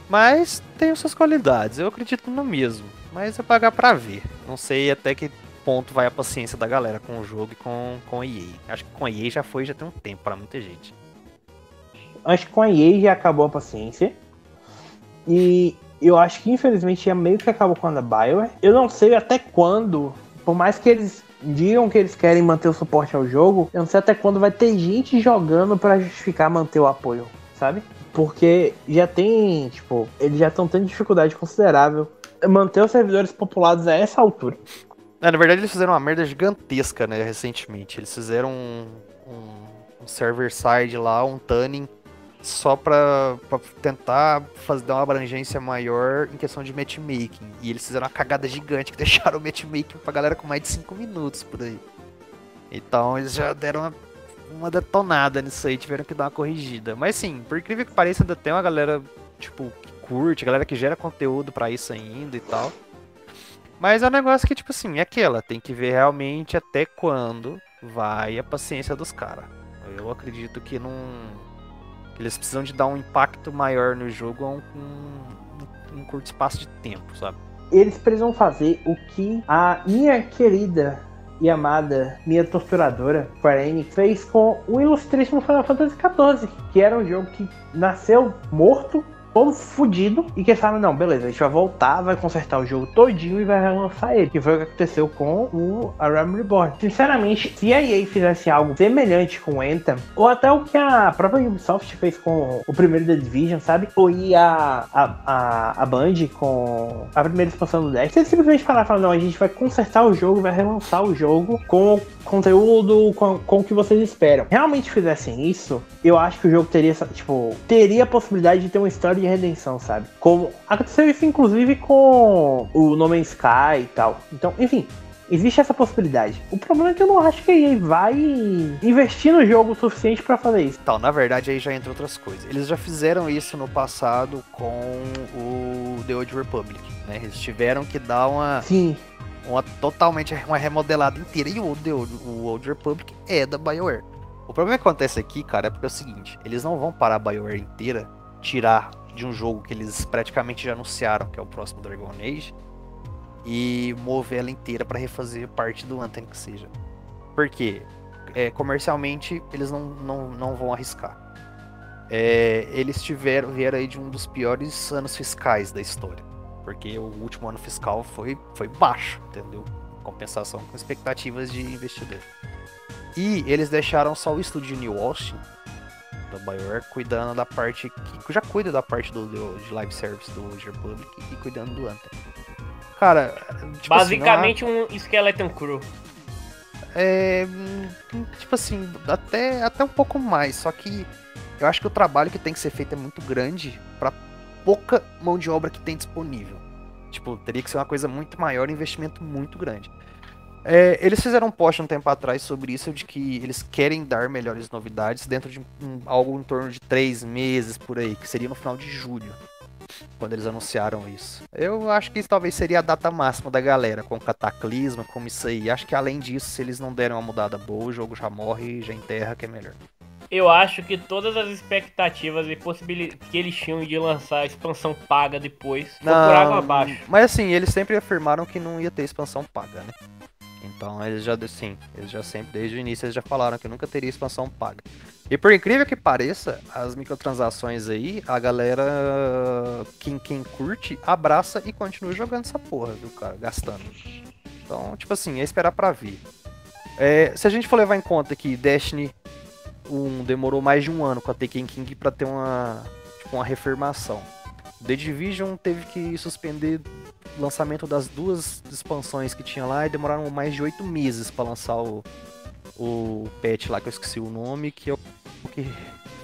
Mas tem suas qualidades, eu acredito no mesmo. Mas é pagar pra ver. Não sei até que ponto vai a paciência da galera com o jogo e com, com a EA. Acho que com a EA já foi, já tem um tempo para muita gente. Acho que com a EA já acabou a paciência. E eu acho que infelizmente já meio que acabou com a BioWare. Eu não sei até quando, por mais que eles digam que eles querem manter o suporte ao jogo, eu não sei até quando vai ter gente jogando para justificar manter o apoio, sabe? Porque já tem, tipo, eles já estão tendo dificuldade considerável manter os servidores populados a essa altura. É, na verdade, eles fizeram uma merda gigantesca, né, recentemente. Eles fizeram um, um, um server side lá, um tuning, só pra tentar fazer, dar uma abrangência maior em questão de matchmaking. E eles fizeram uma cagada gigante que deixaram o matchmaking pra galera com mais de 5 minutos por aí. Então eles já deram uma, uma detonada nisso aí, tiveram que dar uma corrigida. Mas sim, por incrível que pareça, ainda tem uma galera, tipo, que curte, galera que gera conteúdo para isso ainda e tal. Mas é um negócio que, tipo assim, é aquela, tem que ver realmente até quando vai a paciência dos caras. Eu acredito que não. Eles precisam de dar um impacto maior no jogo a um, um, um curto espaço de tempo, sabe? Eles precisam fazer o que a minha querida e amada minha torturadora, Enix, fez com o ilustríssimo Final Fantasy XIV, que era um jogo que nasceu morto todo fudido e que falaram, não, beleza, a gente vai voltar, vai consertar o jogo todinho e vai relançar ele. Que foi o que aconteceu com o A Realm Reborn. Sinceramente, se a EA fizesse algo semelhante com o Anthem, ou até o que a própria Ubisoft fez com o primeiro The Division, sabe? Ou a, a, a Band com a primeira expansão do Dex, eles simplesmente falaram, não, a gente vai consertar o jogo, vai relançar o jogo com conteúdo com, com o que vocês esperam. Realmente fizessem isso, eu acho que o jogo teria, tipo, teria a possibilidade de ter uma história de redenção, sabe? Como aconteceu isso inclusive com o No Man's Sky e tal. Então, enfim, Existe essa possibilidade. O problema é que eu não acho que a EA vai investir no jogo o suficiente para fazer isso. Então, na verdade, aí já entra outras coisas. Eles já fizeram isso no passado com o The Old Republic, né? Eles tiveram que dar uma Sim uma totalmente uma remodelada inteira. E o Old, o Old Republic é da BioWare. O problema que acontece aqui, cara, é porque é o seguinte: eles não vão parar a BioWare inteira, tirar de um jogo que eles praticamente já anunciaram, que é o próximo Dragon Age, e mover ela inteira para refazer parte do Anthem que seja. Porque é, comercialmente eles não, não, não vão arriscar. É, eles tiveram vieram aí de um dos piores anos fiscais da história porque o último ano fiscal foi, foi baixo, entendeu? Compensação com expectativas de investidor. E eles deixaram só o estúdio New Austin, da BioWare, cuidando da parte que já cuida da parte do, do de live service do Old Republic e cuidando do Anthem. Cara, tipo assim, basicamente assim, um Skeleton Crew. É, tipo assim, até, até um pouco mais, só que eu acho que o trabalho que tem que ser feito é muito grande para pouca mão de obra que tem disponível. Tipo, teria que ser uma coisa muito maior, investimento muito grande. É, eles fizeram um post um tempo atrás sobre isso, de que eles querem dar melhores novidades dentro de um, algo em torno de três meses por aí, que seria no final de julho, quando eles anunciaram isso. Eu acho que isso talvez seria a data máxima da galera, com Cataclisma, como isso aí. Acho que além disso, se eles não derem uma mudada boa, o jogo já morre e já enterra, que é melhor eu acho que todas as expectativas e possibilidades que eles tinham de lançar a expansão paga depois não, por água abaixo. Mas assim, eles sempre afirmaram que não ia ter expansão paga, né? Então eles já, sim, eles já sempre, desde o início, eles já falaram que nunca teria expansão paga. E por incrível que pareça, as microtransações aí, a galera, quem, quem curte, abraça e continua jogando essa porra, viu, cara? Gastando. Então, tipo assim, é esperar pra ver. É, se a gente for levar em conta que Destiny um, demorou mais de um ano com a Taken King para ter uma, tipo, uma reafirmação. The Division teve que suspender o lançamento das duas expansões que tinha lá e demoraram mais de oito meses para lançar o, o patch lá que eu esqueci o nome, que é o que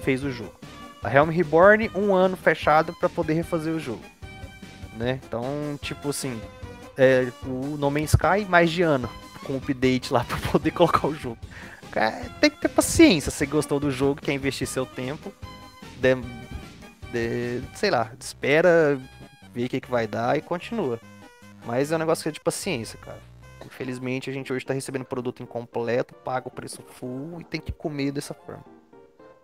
fez o jogo. A Helm Reborn, um ano fechado para poder refazer o jogo. Né? Então, tipo assim, é, o No Man's Sky, mais de ano com update lá para poder colocar o jogo. É, tem que ter paciência. Se gostou do jogo, quer investir seu tempo, de, sei lá, espera, ver o que, que vai dar e continua. Mas é um negócio que é de paciência, cara. Infelizmente, a gente hoje está recebendo produto incompleto, paga o preço full e tem que comer dessa forma.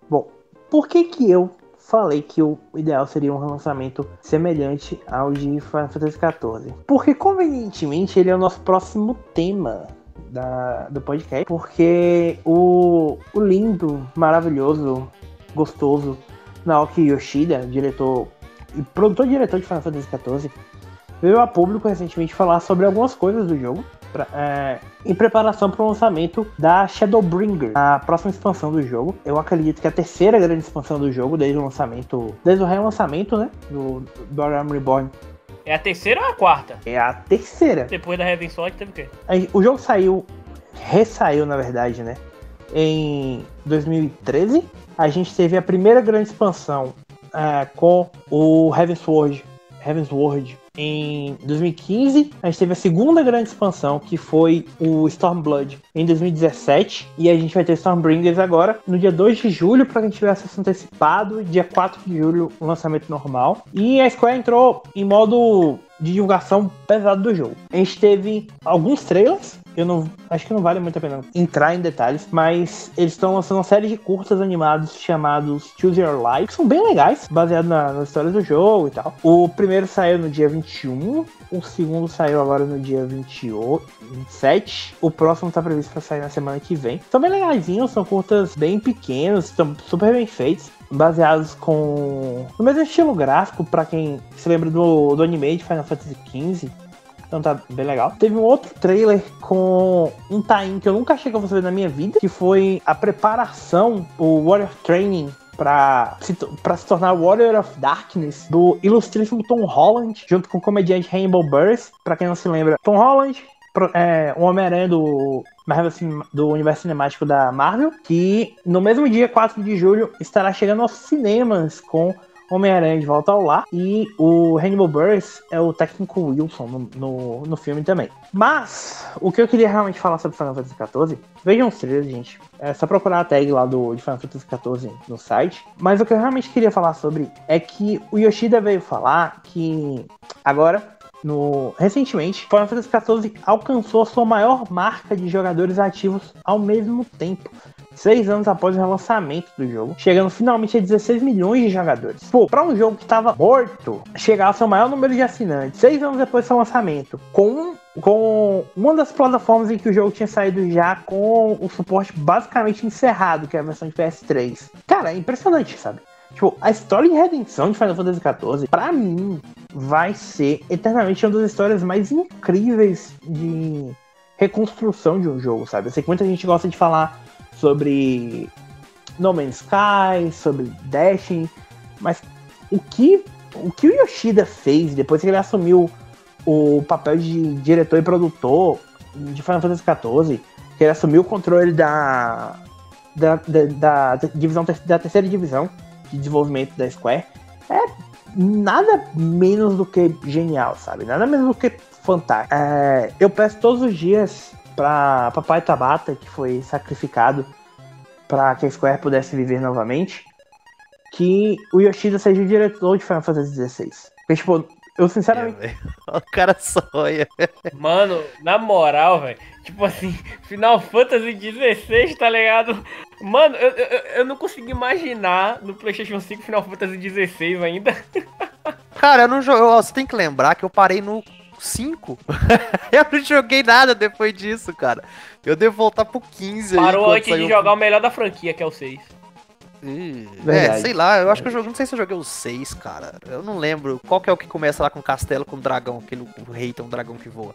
Bom, por que que eu falei que o ideal seria um relançamento semelhante ao de Final Fantasy XIV. Porque, convenientemente, ele é o nosso próximo tema da, do podcast. Porque o, o lindo, maravilhoso, gostoso Naoki Yoshida, diretor e produtor e diretor de Final Fantasy XIV, veio a público recentemente falar sobre algumas coisas do jogo. Pra, é, em preparação para o lançamento da Shadowbringer, a próxima expansão do jogo. Eu acredito que é a terceira grande expansão do jogo desde o lançamento, desde o relançamento, né, do, do Realm Reborn. É a terceira ou a quarta? É a terceira. Depois da Heaven Sword teve o quê? O jogo saiu, ressaiu na verdade, né, em 2013. A gente teve a primeira grande expansão é, com o Heavensward, Heavensward em 2015. A gente teve a segunda grande expansão, que foi o Stormblood, em 2017. E a gente vai ter Stormbringers agora, no dia 2 de julho, para quem tiver acesso antecipado. Dia 4 de julho, o lançamento normal. E a Square entrou em modo de divulgação pesado do jogo. A gente teve alguns trailers eu não acho que não vale muito a pena entrar em detalhes, mas eles estão lançando uma série de curtas animados chamados Choose Your Life, que são bem legais, baseados na, na história do jogo e tal. O primeiro saiu no dia 21, o segundo saiu agora no dia 28, 27. O próximo tá previsto para sair na semana que vem. São bem legaisinhos, são curtas bem pequenos, estão super bem feitos baseados com no mesmo estilo gráfico para quem se lembra do, do anime de Final Fantasy XV então tá bem legal. Teve um outro trailer com um tain que eu nunca achei que eu fosse ver na minha vida, que foi a preparação, o Warrior Training para se, pra se tornar Warrior of Darkness do ilustríssimo Tom Holland, junto com o comediante Rainbow Burst. Para quem não se lembra, Tom Holland, é, um Homem-Aranha do, do universo cinemático da Marvel, que no mesmo dia, 4 de julho, estará chegando aos cinemas com Homem-Aranha de volta ao lar e o Hannibal Buress é o técnico Wilson no, no, no, filme também. Mas, o que eu queria realmente falar sobre Final Fantasy XIV, vejam os trailers, gente. É só procurar a tag lá do, de Final Fantasy XIV no site. Mas o que eu realmente queria falar sobre é que o Yoshida veio falar que agora no, recentemente, Final Fantasy XIV alcançou sua maior marca de jogadores ativos ao mesmo tempo seis anos após o relançamento do jogo, chegando finalmente a 16 milhões de jogadores. Pô, pra um jogo que tava morto, chegar ao seu maior número de assinantes, seis anos depois do seu lançamento, com com uma das plataformas em que o jogo tinha saído já com o suporte basicamente encerrado, que é a versão de PS3. Cara, é impressionante, sabe? Tipo, a história de redenção de Final Fantasy XIV, pra mim, vai ser eternamente uma das histórias mais incríveis de reconstrução de um jogo, sabe? Eu sei que muita gente gosta de falar sobre No Man's Sky, sobre Destiny, mas o que o que o Yoshida fez depois que ele assumiu o papel de diretor e produtor de Final Fantasy XIV, que ele assumiu o controle da da, da, da divisão da terceira divisão de desenvolvimento da Square, é nada menos do que genial, sabe? Nada menos do que fantástico. É, eu peço todos os dias para Papai Tabata, que foi sacrificado para que a Square pudesse viver novamente, que o Yoshida seja o diretor de Final Fantasy XVI. Porque, tipo, eu sinceramente. É, o cara sonha. Mano, na moral, velho. Tipo assim, Final Fantasy XVI, tá ligado? Mano, eu, eu, eu não consigo imaginar no PlayStation 5 Final Fantasy XVI ainda. Cara, eu não joguei. Você tem que lembrar que eu parei no 5. eu não joguei nada depois disso, cara. Eu devo voltar pro 15 Parou antes de jogar o melhor da franquia, que é o 6. é, sei lá, eu acho que eu joguei, não sei se eu joguei o 6, cara. Eu não lembro. Qual que é o que começa lá com castelo com dragão, aquele o rei tem um dragão que voa?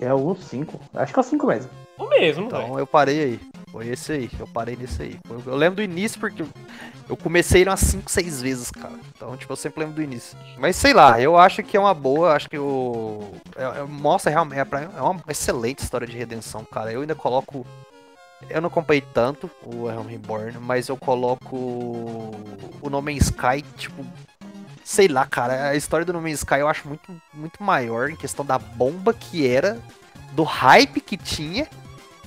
É o 5. Acho que é o 5 mesmo. O mesmo, Então véio. eu parei aí. Foi esse aí, eu parei nesse aí. Eu, lembro do início porque eu comecei umas 5, 6 vezes, cara. Então, tipo, eu sempre lembro do início. Mas sei lá, eu acho que é uma boa, acho que o. É, é, mostra realmente. É, é uma excelente história de redenção, cara. Eu ainda coloco. Eu não acompanhei tanto o Realm Reborn, mas eu coloco o No Man's Sky, tipo, sei lá, cara, a história do No Man's Sky eu acho muito, muito maior em questão da bomba que era, do hype que tinha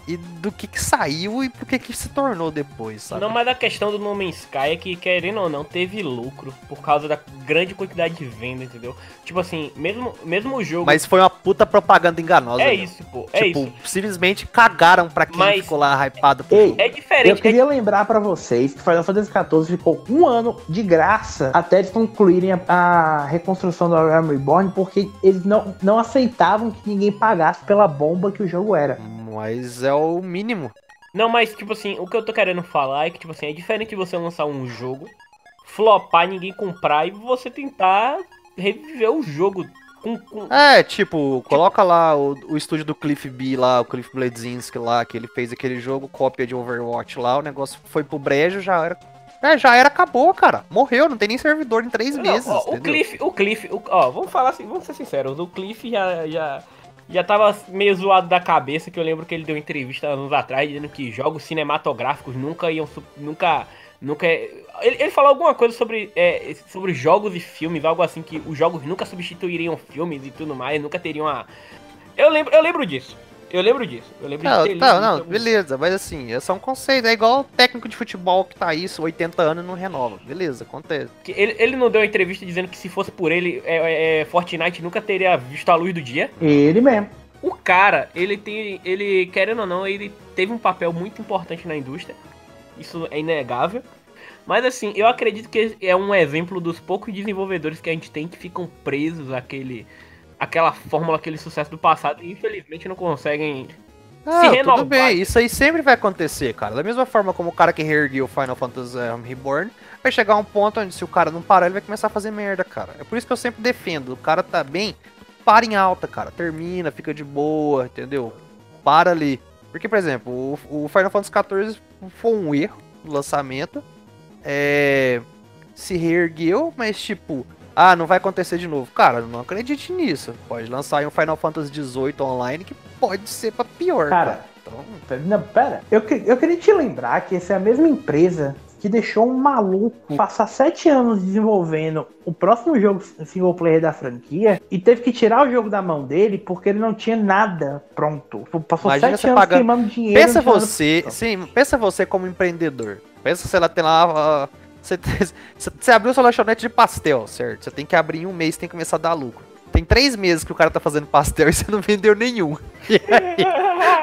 e do que que saiu e por que que se tornou depois, sabe? Não, mas a questão do No Man's Sky é que, querendo ou não, teve lucro por causa da grande quantidade de venda, entendeu? Tipo assim, mesmo, mesmo o jogo. Mas foi uma puta propaganda enganosa. é né? isso, pô. É tipo, isso. simplesmente cagaram pra quem Mas- ficou lá hypado pro Ei, jogo. É Eu diferente. queria lembrar pra vocês que Final Fantasy XIV ficou um ano de graça até eles concluírem a, a reconstrução do Realm Reborn, porque eles não, não aceitavam que ninguém pagasse pela bomba que o jogo era. Mas é o mínimo. Não, mas tipo assim, o que eu tô querendo falar é que, tipo assim, é diferente de você lançar um jogo, flopar, ninguém comprar e você tentar reviver o jogo com. com- É, tipo, coloca lá o, o estúdio do Cliff B lá, o Cliff Bledzinski lá, que ele fez aquele jogo, cópia de Overwatch lá, o negócio foi pro brejo, já era. É, já era, acabou, cara. Morreu, não tem nem servidor em três Não, meses. ó, o? Cliff, o Cliff, o- ó, vamos falar assim, vamos ser sinceros, o Cliff já, já, já tava meio zoado da cabeça, que eu lembro que ele deu entrevista anos atrás dizendo que jogos cinematográficos nunca iam, nunca, nunca, ele, ele falou alguma coisa sobre, é, sobre jogos e filmes, algo assim, que os jogos nunca substituiriam filmes e tudo mais, nunca teriam a... Eu lembro, eu lembro disso, eu lembro disso, eu lembro Não, de ter tá, lido não, beleza, mas assim, é só um conceito. É igual o técnico de futebol que tá isso, 80 anos e não renova. Beleza, acontece. Ele, ele não deu entrevista dizendo que se fosse por ele, é, é, é, Fortnite nunca teria visto a luz do dia. Ele mesmo. O cara, ele tem. Ele, querendo ou não, ele teve um papel muito importante na indústria. Isso é inegável. Mas assim, eu acredito que é um exemplo dos poucos desenvolvedores que a gente tem que ficam presos àquele. Aquela fórmula, aquele sucesso do passado e infelizmente não conseguem. Ah, renovar. tudo bem, isso aí sempre vai acontecer, cara. Da mesma forma como o cara que reergueu Final Fantasy um, Reborn, vai chegar um ponto onde se o cara não parar, ele vai começar a fazer merda, cara. É por isso que eu sempre defendo, o cara tá bem, para em alta, cara. Termina, fica de boa, entendeu? Para ali. Porque, por exemplo, o, o Final Fantasy XIV foi um erro no lançamento. É, se reergueu, mas tipo, ah, não vai acontecer de novo. Cara, não acredite nisso. Pode lançar aí um Final Fantasy XVIII online que pode ser pra pior. Cara, Então, Pera- Não, pera. Eu, eu queria te lembrar que essa é a mesma empresa que deixou um maluco passar sete anos desenvolvendo o próximo jogo single player da franquia e teve que tirar o jogo da mão dele porque ele não tinha nada pronto. Passou Imagina sete anos pagando- queimando dinheiro. pensa você, sim, pensa você como empreendedor. Pensa se ela tem lá. Você, você, abriu sua lanchonete de pastel, certo? Você tem que abrir em um mês, tem que começar a dar lucro. Tem três meses que o cara tá fazendo pastel e você não vendeu nenhum. E aí,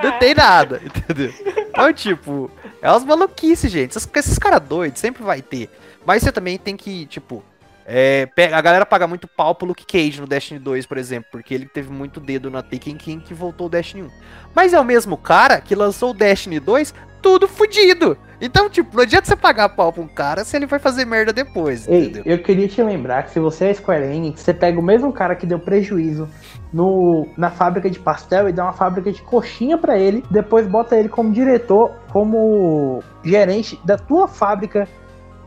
não tem nada, entendeu? Então, tipo, é umas maluquices, gente. Esses, esses caras doidos sempre vai ter. Mas você também tem que, tipo. É, a galera paga muito pau pro Luke Cage no Destiny 2, por exemplo, porque ele teve muito dedo na Taken King que voltou o Destiny 1. Mas é o mesmo cara que lançou o Destiny 2 tudo fudido. Então, tipo, não adianta você pagar pau pra um cara se ele vai fazer merda depois, Ei, entendeu? eu queria te lembrar que se você é Square Enix, você pega o mesmo cara que deu prejuízo no, na fábrica de pastel e dá uma fábrica de coxinha pra ele, depois bota ele como diretor, como gerente da tua fábrica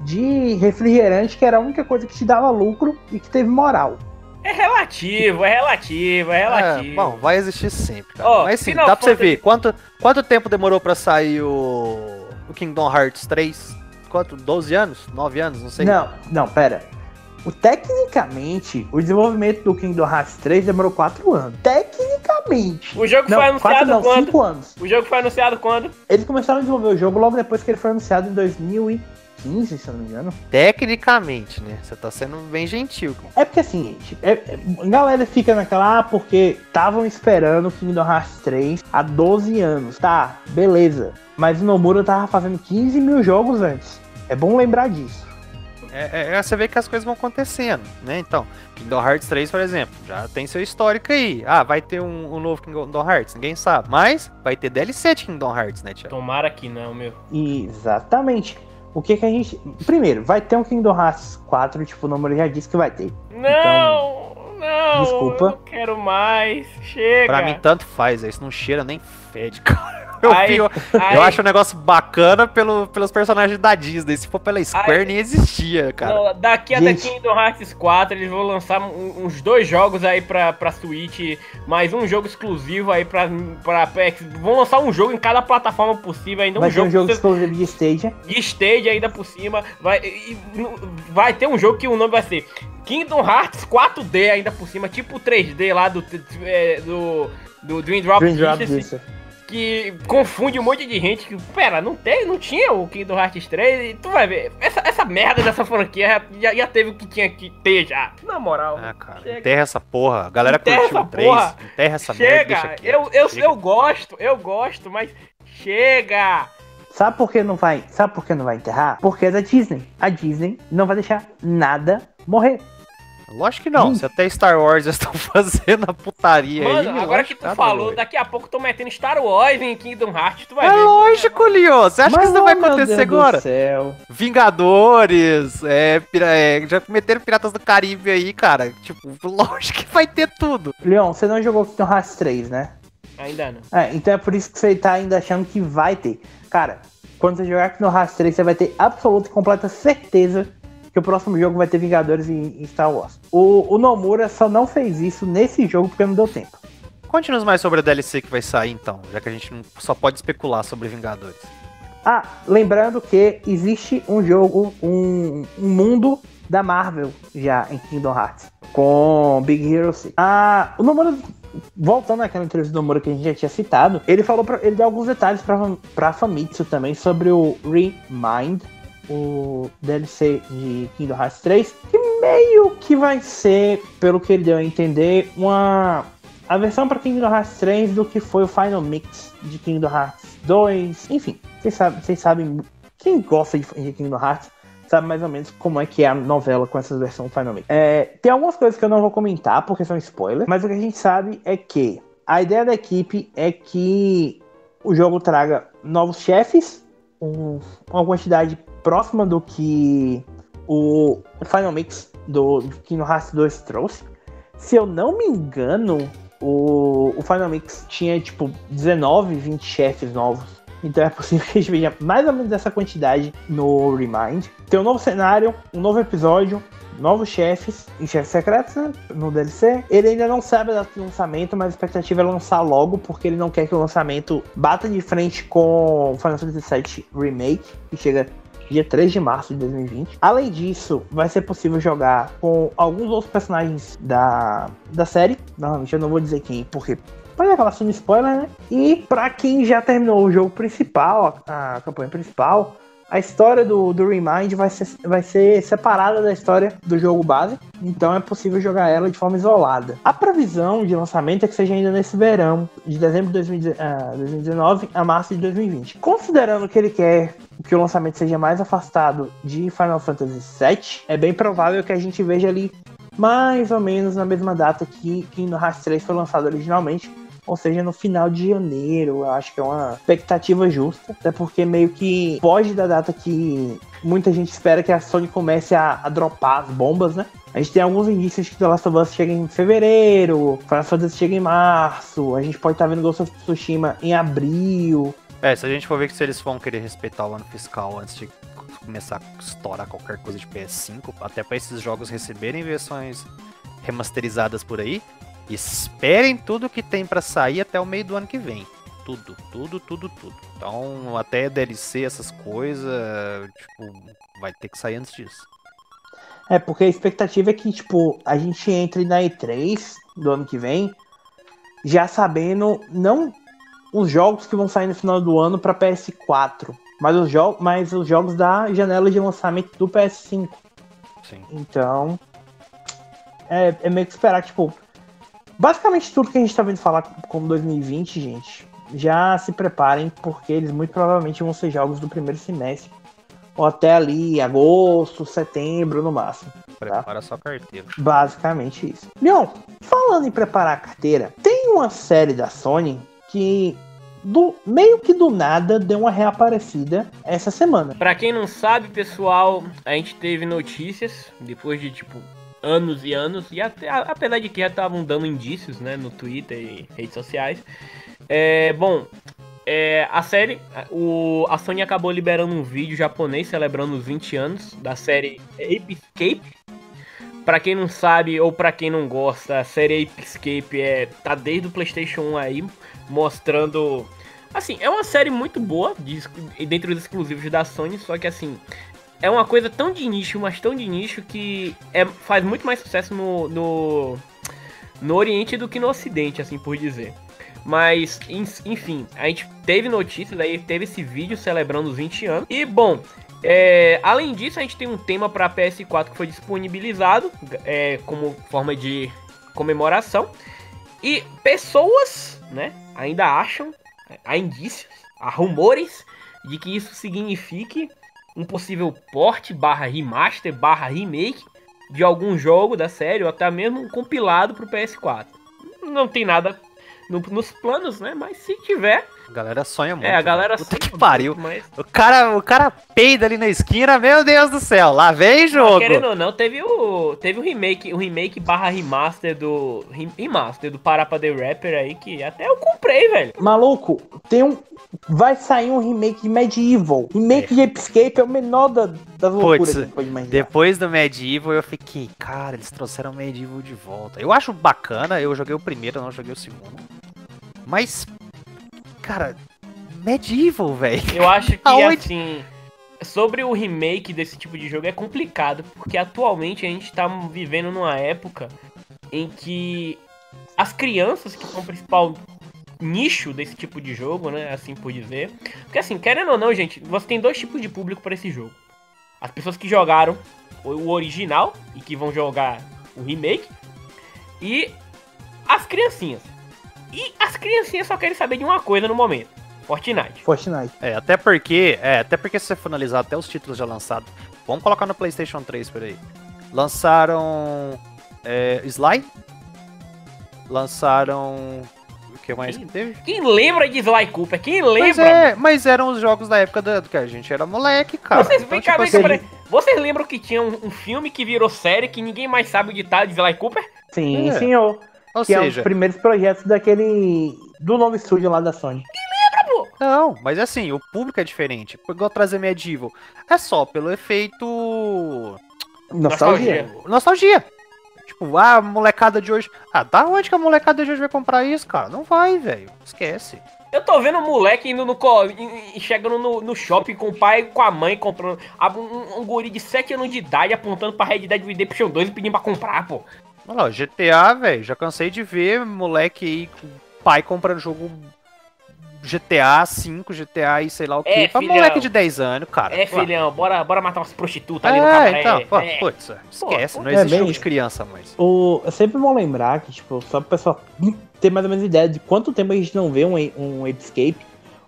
de refrigerante, que era a única coisa que te dava lucro e que teve moral. É relativo, é relativo, é relativo. É, bom, vai existir sempre, cara. Ó, Mas sim, Final dá pra você Fantasy- ver quanto, quanto tempo demorou pra sair o, o Kingdom Hearts 3? Quanto? 12 anos? 9 anos? Não sei. Não, não, pera. O, tecnicamente, o desenvolvimento do Kingdom Hearts 3 demorou 4 anos. Tecnicamente. O jogo não, foi quatro anunciado não, quando? 5 anos. O jogo foi anunciado quando? Eles começaram a desenvolver o jogo logo depois que ele foi anunciado em 2015, se eu não me engano. Tecnicamente, né? Você tá sendo bem gentil. É porque assim, gente, é- é- a galera fica naquela, ah, porque estavam esperando o Kingdom Hearts 3 há 12 anos. Tá, beleza. Mas o Nomura tava fazendo 15 mil jogos antes. É bom lembrar disso. É, é- é você vê que as coisas vão acontecendo, né? Então, Kingdom Hearts 3, por exemplo, já tem seu histórico aí. Ah, vai ter um, um novo Kingdom Hearts, ninguém sabe. Mas vai ter DLC de Kingdom Hearts, né, Thiago? Tomara que não, meu. Exatamente. O que que a gente. Primeiro, vai ter um Kingdom Hearts 4, tipo, o Nomura já disse que vai ter. Não, não. desculpa. eu Não quero mais. Chega. Pra mim, tanto faz, isso não cheira nem fede, cara. Eu, Aí- eu, aí- eu acho um negócio bacana pelo, pelos personagens da Disney. Se for pela Square, Aí- nem existia, cara. Não, daqui até. Kingdom Hearts 4, eles vão lançar um- uns dois jogos aí pra, pra Switch, mais um jogo exclusivo aí pra, pra PX. Vão lançar um jogo em cada plataforma possível ainda. vai um ter um jogo, jogo que você- exclusivo de Stadia. de stage ainda por cima. Vai, e- vai ter um jogo que o nome vai ser Kingdom Hearts 4D ainda por cima, tipo o 3D lá do, é, do, do Dream Drop Dream Drop. Que confunde um monte de gente que, pera, não tem, não tinha o Kingdom Hearts 3 e tu vai ver, essa, essa merda dessa franquia já, já teve o que tinha que ter já. Na moral. Ah, cara, chega. enterra essa porra. A galera Enterra curtiu o essa 3. porra. Enterra essa merda. Chega, deixa quieto. eu, eu, Chega. eu gosto, eu gosto, mas chega. Sabe por que não vai? Sabe por que não vai enterrar? Porque é da Disney. A Disney não vai deixar nada morrer. Lógico que não. Hum. Se até Star Wars já estão fazendo a putaria Mano, aí. agora que tu falou, doido. daqui a pouco tô metendo Star Wars em Kingdom Hearts, tu vai É ver. lógico, Leon. Você acha que isso não vai meu acontecer Deus do agora? Céu. Vingadores, é, pira- é, já meteram Piratas do Caribe aí, cara. Tipo, lógico que vai ter tudo. Leon, você não jogou Kingdom Hearts 3, né? Ainda não. É, então é por isso que você tá ainda achando que vai ter. Cara, quando você jogar Kingdom Hearts 3, você vai ter absoluta e completa certeza que o próximo jogo vai ter Vingadores em, em Star Wars. O, o Nomura só não fez isso nesse jogo porque não deu tempo. Conte-nos mais sobre a DLC que vai sair então, já que a gente não só pode especular sobre Vingadores. Ah, lembrando que existe um jogo, um, um mundo da Marvel já em Kingdom Hearts, com Big Hero 6. Ah, o Nomura, voltando àquela entrevista do Nomura que a gente já tinha citado, ele falou, pra, ele deu alguns detalhes pra, pra Famitsu também sobre o Remind, o DLC de Kingdom Hearts 3, que meio que vai ser, pelo que ele deu a entender, uma a versão para Kingdom Hearts 3 do que foi o Final Mix de Kingdom Hearts 2. Enfim, vocês sabem, vocês sabem quem gosta de, Kingdom Hearts sabe mais ou menos como é que é a novela com essa versão Final Mix. É, tem algumas coisas que eu não vou comentar porque são spoilers, mas o que a gente sabe é que a ideia da equipe é que o jogo traga novos chefes, um- uma quantidade próxima do que o Final Mix do Kingdom Hearts 2 trouxe. Se eu não me engano, o, o Final Mix tinha tipo 19, 20 chefes novos. Então é possível que a gente veja mais ou menos essa quantidade no Remind. Tem um novo cenário, um novo episódio, novos chefes e chefes secretos né, no DLC. Ele ainda não sabe a data de lançamento, mas a expectativa é lançar logo, porque ele não quer que o lançamento bata de frente com Final Fantasy VII Remake, que chega dia 3 de março de 2020. Além disso, vai ser possível jogar com alguns outros personagens da, da série. Normalmente eu não vou dizer quem, porque pode acabar sendo spoiler, né? E pra quem já terminou o jogo principal, a campanha principal, a história do, do Remind vai ser, vai ser separada da história do jogo base, então é possível jogar ela de forma isolada. A previsão de lançamento é que seja ainda nesse verão, de dezembro de 2019 ah, 2019 a março de 2020. Considerando que ele quer que o lançamento seja mais afastado de Final Fantasy VII, é bem provável que a gente veja ali mais ou menos na mesma data que Kingdom Hearts 3 foi lançado originalmente, ou seja, no final de janeiro. Eu acho que é uma expectativa justa, até porque meio que foge da data que muita gente espera que a Sony comece a, a dropar as bombas, né? A gente tem alguns indícios de que The Last of Us chega em fevereiro, Final Fantasy chega em março, a gente pode estar vendo Ghost of Tsushima em abril. É, se a gente for ver que se eles vão querer respeitar o ano fiscal antes de começar a estourar qualquer coisa de PS5, até para esses jogos receberem versões remasterizadas por aí, esperem tudo que tem pra sair até o meio do ano que vem. Tudo, tudo, tudo, tudo. Então, até DLC, essas coisas, tipo, vai ter que sair antes disso. É, porque a expectativa é que, tipo, a gente entre na E3 do ano que vem já sabendo não os jogos que vão sair no final do ano para PS4, mas os, jo mas os jogos da janela de lançamento do PS5. Sim. Então, é, é meio que esperar, tipo, basicamente tudo que a gente tá vendo falar como 2020, gente, já se preparem, porque eles muito provavelmente vão ser jogos do primeiro semestre, ou até ali, agosto, setembro no máximo. Prepara sua carteira. Basicamente isso. Leon, falando em preparar a carteira, tem uma série da Sony que do meio que do nada deu uma reaparecida essa semana. Pra quem não sabe, pessoal, a gente teve notícias depois de tipo anos e anos e até apesar de que já estavam dando indícios, né, no Twitter e redes sociais. É, bom, é, a série, o, a Sony acabou liberando um vídeo japonês celebrando os 20 anos da série Ape Escape. Pra quem não sabe ou pra quem não gosta, a série Ape Escape é tá desde o PlayStation 1 aí mostrando Assim, é uma série muito boa, de, exclu- dentre os exclusivos da Sony, só que assim, é uma coisa tão de nicho, mas tão de nicho que é, faz muito mais sucesso no, no, no Oriente do que no Ocidente, assim por dizer. Mas, enfim, a gente teve notícias, aí teve esse vídeo celebrando os 20 anos. E, bom, é, além disso, a gente tem um tema para PS4 que foi disponibilizado é, como forma de comemoração. E pessoas, né, ainda acham, há indícios, há rumores de que isso signifique um possível porte barra remaster barra remake de algum jogo da série ou até mesmo um compilado pro PS4. Não tem nada no, nos planos, né? Mas se tiver. A galera sonha muito. É, a galera Puta sonha que pariu. Muito, mas... o, cara, o cara peida ali na esquina, meu Deus do céu, lá vem jogo. Mas, querendo ou não, teve o, teve o remake, o remake barra remaster do. Remaster do Parapa The Rapper aí, que até eu comprei, velho. Maluco, tem um. Vai sair um remake de Medieval. Remake é. de Escape é o menor da, das loucuras Puts, que pode imaginar. Depois do Medieval eu fiquei, cara, eles trouxeram o Medieval de volta. Eu acho bacana, eu joguei o primeiro, não joguei o segundo. Mas, cara, medieval, velho. Eu acho que, Aonde... assim, sobre o remake desse tipo de jogo é complicado, porque atualmente a gente tá vivendo numa época em que as crianças, que são o principal nicho desse tipo de jogo, né, assim por dizer. Porque assim, querendo ou não, gente, você tem dois tipos de público para esse jogo. As pessoas que jogaram o original e que vão jogar o remake e as criancinhas. E as criancinhas só querem saber de uma coisa no momento. Fortnite. Fortnite. É, até porque, é, até porque se você for analisar até os títulos já lançados, vamos colocar no PlayStation 3 por aí. Lançaram é, Sly, lançaram o que mais quem, que teve? Quem lembra de Sly Cooper? Quem lembra? Mas, é, mas eram os jogos da época do, que a gente era moleque, cara. Vocês, então, tipo, cá, assim... Vocês lembram que tinha um, um, filme que virou série que ninguém mais sabe o de de Sly Cooper? Sim, é. senhor. Ou que seja, é um dos primeiros projetos daquele. do novo estúdio lá da Sony. Que lembra, pô? Não, mas assim, o público é diferente. Igual trazer Medieval. É só pelo efeito. Nostalgia. Nostalgia. Tipo, ah, a molecada de hoje. Ah, da onde que a molecada de hoje vai comprar isso, cara? Não vai, velho. Esquece. Eu tô vendo um moleque indo no. chegando no, no shopping com o pai e com a mãe comprando. Um, um, guri de 7 anos de idade apontando pra Red Dead Redemption 2 e pedindo pra comprar, pô. Olha lá, GTA, velho, já cansei de ver moleque aí, pai comprando jogo GTA 5, GTA e sei lá o que. É, pra filhão. moleque de 10 anos, cara. É, Pô. filhão, bora, bora matar umas prostitutas ali é, no cabaré. Então, pô, é. putz, esquece, Pô, não existe é jogo de criança mais. O, é sempre bom lembrar que, tipo, só pro pessoal ter mais ou menos ideia de quanto tempo a gente não vê um, um Escape.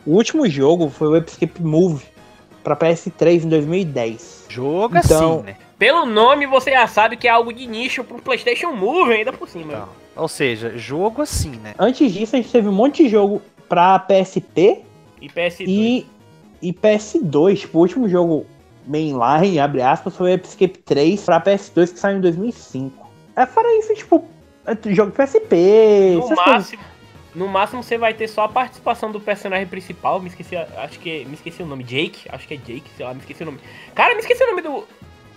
O último jogo foi o Escape Move pra PS3 em 2010. Jogo então, assim, né? Pelo nome você já sabe que é algo de nicho pro PlayStation Move ainda por cima. Então, ou seja, jogo assim, né? Antes disso, a gente teve um monte de jogo pra PSP e PS2. E, e PS2. Tipo, o último jogo mainline, abre aspas, foi o Escape 3 pra PS2 que saiu em 2005. É, fora isso, tipo, é jogo PSP. No máximo, no máximo você vai ter só a participação do personagem principal. Me esqueci, acho que. Me esqueci o nome. Jake? Acho que é Jake, sei lá, me esqueci o nome. Cara, me esqueci o nome do.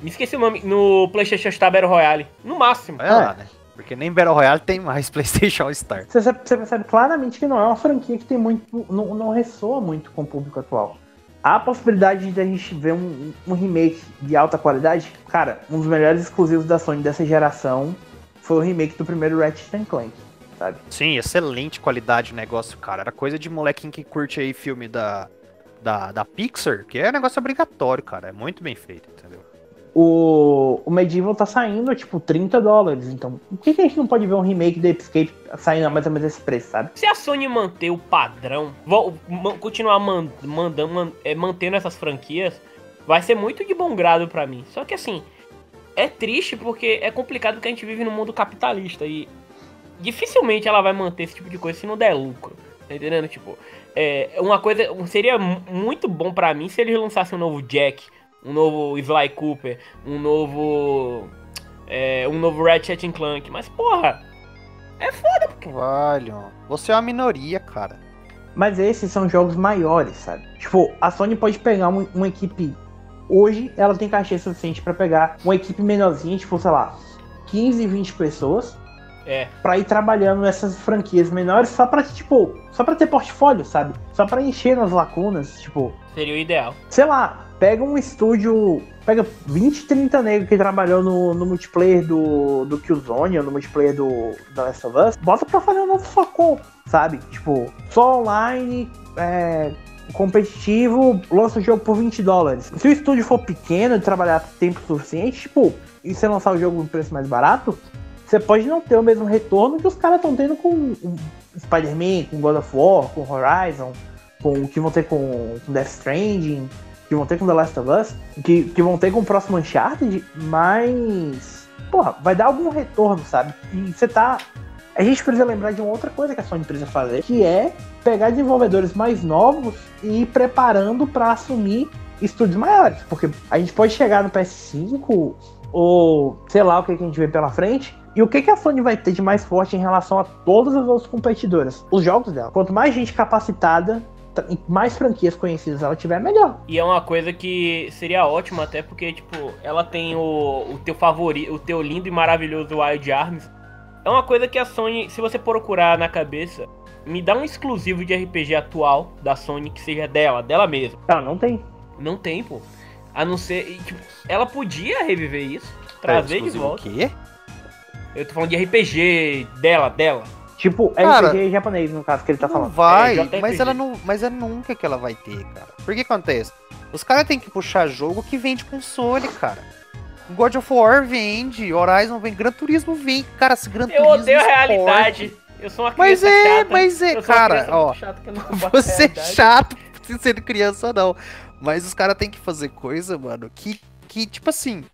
Me esqueci o nome. No PlayStation Star Battle Royale. No máximo. É lá, né? Porque nem Battle Royale tem mais PlayStation Star. Você, você percebe claramente que não é uma franquia que tem muito. Não, não ressoa muito com o público atual. Há a possibilidade de a gente ver um, um, remake de alta qualidade. Cara, um dos melhores exclusivos da Sony dessa geração foi o remake do primeiro Ratchet Clank, sabe? Sim, excelente qualidade de negócio, cara. Era coisa de molequinho que curte aí filme da, da, da Pixar, que é negócio obrigatório, cara. É muito bem feito, entendeu? O, o Medieval tá saindo, tipo, 30 dólares. Então, por que, que a gente não pode ver um remake do Escape saindo a mais ou menos esse preço, sabe? Se a Sony manter o padrão, continuar man, mandando, man, é, mantendo essas franquias, vai ser muito de bom grado para mim. Só que assim, é triste porque é complicado que a gente vive no mundo capitalista e dificilmente ela vai manter esse tipo de coisa se não der lucro. Tá entendendo? Tipo, é, uma coisa seria muito bom para mim se eles lançassem um novo Jack um novo Sly Cooper, um novo. É, um novo Ratchet Clank. Mas, porra, é foda, porque. Vale, você é uma minoria, cara. Mas esses são jogos maiores, sabe? Tipo, a Sony pode pegar uma, uma equipe. Hoje ela tem cachê suficiente para pegar uma equipe menorzinha, tipo, sei lá, 15, 20 pessoas. É. Pra ir trabalhando nessas franquias menores só pra, tipo, só pra ter portfólio, sabe? Só pra encher nas lacunas, tipo. Seria o ideal. Sei lá, pega um estúdio. Pega 20, 30 negros que trabalhou no, no multiplayer do, do Killzone, no multiplayer do The Last of Us, bota pra fazer um novo Facom, sabe? Tipo, só online, é, competitivo, lança o jogo por 20 dólares. Se o estúdio for pequeno e trabalhar tempo suficiente, tipo, e você lançar o jogo por preço mais barato, você pode não ter o mesmo retorno que os caras estão tendo com Spider-Man, com God of War, com Horizon, com o que vão ter com, com Death Stranding, que vão ter com The Last of Us, que, que vão ter com o próximo Uncharted, mas. Porra, vai dar algum retorno, sabe? E você tá. A gente precisa lembrar de uma outra coisa que a Sony precisa fazer, que é pegar desenvolvedores mais novos e ir preparando para assumir estúdios maiores. Porque a gente pode chegar no PS5 ou sei lá o que, que a gente vê pela frente. E o que, que a Sony vai ter de mais forte em relação a todas as outras competidoras? Os jogos dela. Quanto mais gente capacitada, mais franquias conhecidas ela tiver, melhor. E é uma coisa que seria ótima até porque, tipo, ela tem o, o teu favorito, o teu lindo e maravilhoso Wild Arms. É uma coisa que a Sony, se você procurar na cabeça, me dá um exclusivo de RPG atual da Sony que seja dela, dela mesma. Ela não tem. Não tem, pô. A não ser. Tipo, ela podia reviver isso, trazer é, de volta. O quê? Eu tô falando de RPG dela, dela. Tipo, cara, RPG japonês, no caso, que ele tá não falando. Vai, é, mas ela não. Mas é nunca que ela vai ter, cara. Por que acontece? Os caras têm que puxar jogo que vende console, cara. God of War vende, Horizon vem, Gran Turismo vem. Cara, se Gran Turismo. Eu odeio a realidade. Eu sou uma criança mas é, chata. Mas é, cara, ó. Você é chato sendo criança ou não. Mas os caras têm que fazer coisa, mano, que, que tipo assim,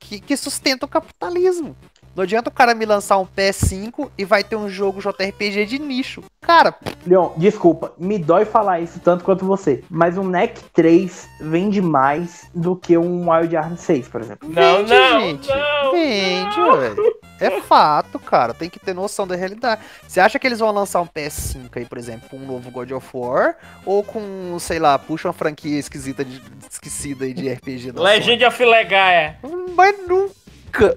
que, que sustenta o capitalismo. Não adianta o cara me lançar um PS5 e vai ter um jogo JRPG de nicho. Cara. Leon, desculpa, me dói falar isso tanto quanto você. Mas um NEC 3 vende mais do que um Wild Arms 6, por exemplo. Não, vende, não, gente. não, vende, não. velho. É fato, cara. Tem que ter noção da realidade. Você acha que eles vão lançar um PS5 aí, por exemplo, com um novo God of War? Ou com, sei lá, puxa uma franquia esquisita de, esquecida aí de RPG da Legend of Legaia. Mas nunca,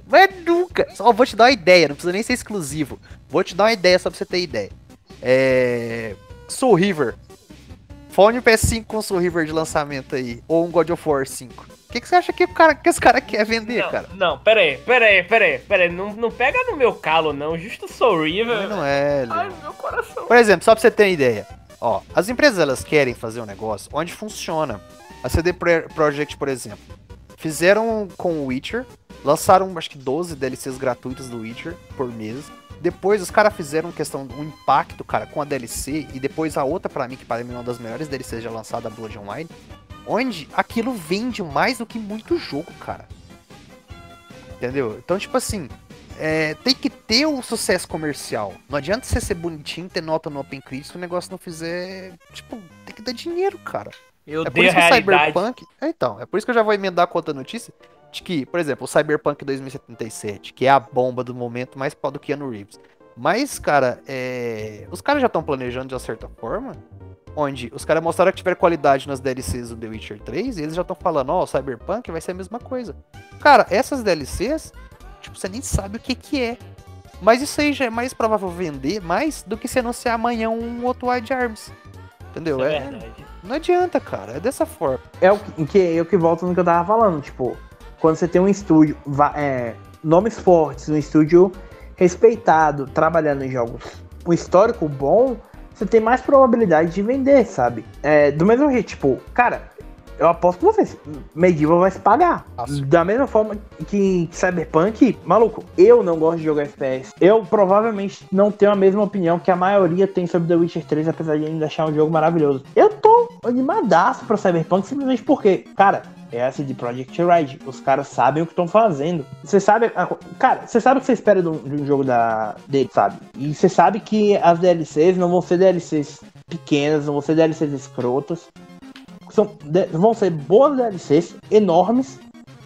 mas nunca. Só vou te dar uma ideia, não precisa nem ser exclusivo. Vou te dar uma ideia só pra você ter ideia. É. Soul River. Fone PS5 com Soul River de lançamento aí. Ou um God of War 5. O que, que você acha que, o cara, que os caras querem vender, não, cara? Não, pera aí, pera aí, pera aí, pera aí. Não, não pega no meu calo, não. Justo Soul River. Não é, Ai, meu coração. Por exemplo, só pra você ter uma ideia. Ó, as empresas elas querem fazer um negócio onde funciona. A CD Pro- Projekt, por exemplo, fizeram com o Witcher, lançaram acho que 12 DLCs gratuitas do Witcher por mês. Depois os caras fizeram questão do impacto, cara, com a DLC e depois a outra pra mim que para mim é uma das melhores DLCs já lançada, a Blood Online, onde aquilo vende mais do que muito jogo, cara. Entendeu? Então, tipo assim, é, tem que ter o sucesso comercial. Não adianta você ser bonitinho, ter nota no Open Crisis se o negócio não fizer. Tipo, tem que dar dinheiro, cara. Eu é por isso que o. Cyberpunk. É, então, é por isso que eu já vou emendar com outra notícia. De que, por exemplo, o Cyberpunk 2077, que é a bomba do momento mais pau do Keanu Reeves. Mas, cara, é... os caras já estão planejando de uma certa forma. Onde os caras mostraram que tiver qualidade nas DLCs do The Witcher 3 e eles já estão falando, ó, o Cyberpunk vai ser a mesma coisa. Cara, essas DLCs, tipo, você nem sabe o que que é. Mas isso aí já é mais provável vender mais do que se anunciar amanhã um outro Wild Arms. Entendeu? É É, verdade. não adianta, cara. É dessa forma. É o que, que eu que volto no que eu tava falando, tipo, quando você tem um estúdio, é, nomes fortes, um estúdio respeitado, trabalhando em jogos, um histórico bom, você tem mais probabilidade de vender, sabe? É, do mesmo jeito, tipo, cara, eu aposto com vocês, Medieval vai se pagar. Fácil. Da mesma forma que Cyberpunk, maluco, eu não gosto de jogar FPS. Eu provavelmente não tenho a mesma opinião que a maioria tem sobre The Witcher 3, apesar de ainda achar um jogo maravilhoso. Eu tô animadaço pra Cyberpunk simplesmente porque, cara, é a CD Projekt Red. Os caras sabem o que estão fazendo. Você sabe. a- Cara, você sabe o que você espera de um, de um jogo da, dele, sabe? E você sabe que as DLCs não vão ser DLCs pequenas, não vão ser DLCs escrotas. São, vão ser boas DLCs, enormes,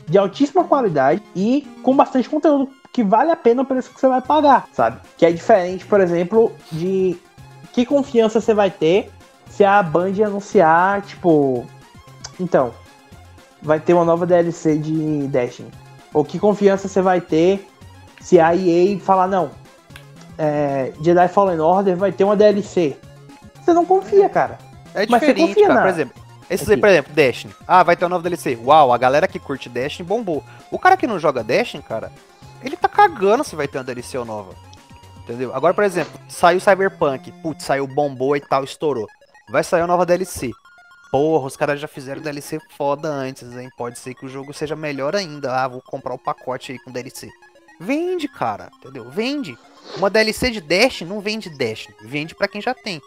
de altíssima qualidade e com bastante conteúdo que vale a pena o preço que você vai pagar, sabe? Que é diferente, por exemplo, de que confiança você vai ter se a Band anunciar, tipo, então, vai ter uma nova DLC de Destiny. Ou que confiança você vai ter se a EA falar, não, é, Jedi Fallen Order vai ter uma DLC. Você não confia, cara. É Mas você diferente, confia cara. na- Por exemplo, Esses aí, por exemplo, Destiny. Ah, vai ter uma nova DLC. Uau, a galera que curte Destiny bombou. O cara que não joga Destiny, cara, ele tá cagando se vai ter uma DLC ou nova. Entendeu? Agora, por exemplo, saiu Cyberpunk. Putz, saiu, bombou e tal, estourou. Vai sair uma nova DLC. Porra, os caras já fizeram DLC foda antes, hein? Pode ser que o jogo seja melhor ainda. Ah, vou comprar o pacote aí com DLC. Vende, cara, entendeu? Vende. Uma DLC de Destiny não vende Destiny. Vende pra quem já tem.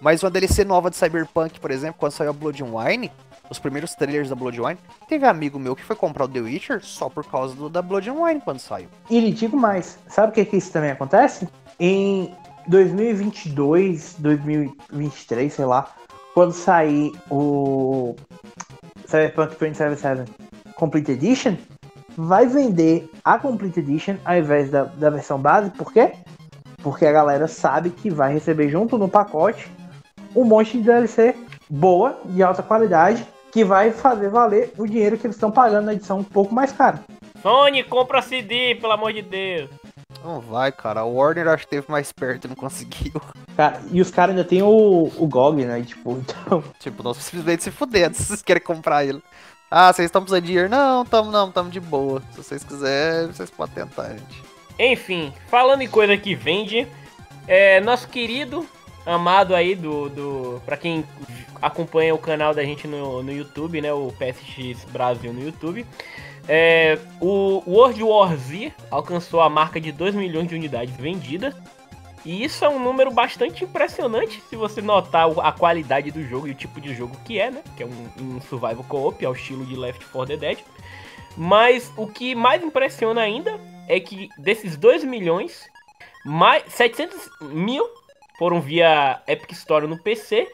Mas uma DLC nova de Cyberpunk, por exemplo, quando saiu a Blood and Wine, os primeiros trailers da Blood and Wine, teve amigo meu que foi comprar o The Witcher só por causa do, da Blood and Wine quando saiu. E lhe digo mais, sabe o que, que isso também acontece? Em 2022, 2023, sei lá, quando sair o Cyberpunk 2077 Complete Edition, vai vender a Complete Edition ao invés da, da versão base, por quê? Porque a galera sabe que vai receber junto no pacote um monte de DLC boa, de alta qualidade, que vai fazer valer o dinheiro que eles estão pagando na edição um pouco mais cara. Sony, compra CD, pelo amor de Deus. Não vai, cara. O Warner acho que teve mais perto e não conseguiu. Cara, e os caras ainda tem o, o GOG, né? Tipo, então. Tipo, nós simplesmente se fudendo se vocês querem comprar ele. Ah, vocês estão precisando de dinheiro? Não, tamo não, tamo de boa. Se vocês quiserem, vocês podem tentar, gente. Enfim, falando em coisa que vende, é, nosso querido, amado aí do, do. Pra quem acompanha o canal da gente no, no YouTube, né? O PSX Brasil no YouTube. É, o World War Z alcançou a marca de 2 milhões de unidades vendidas. E isso é um número bastante impressionante se você notar a qualidade do jogo e o tipo de jogo que é, né? Que é um, um survival co-op, ao estilo de Left 4 Dead. Mas o que mais impressiona ainda é que desses 2 milhões, mais 700 mil foram via Epic Store no PC.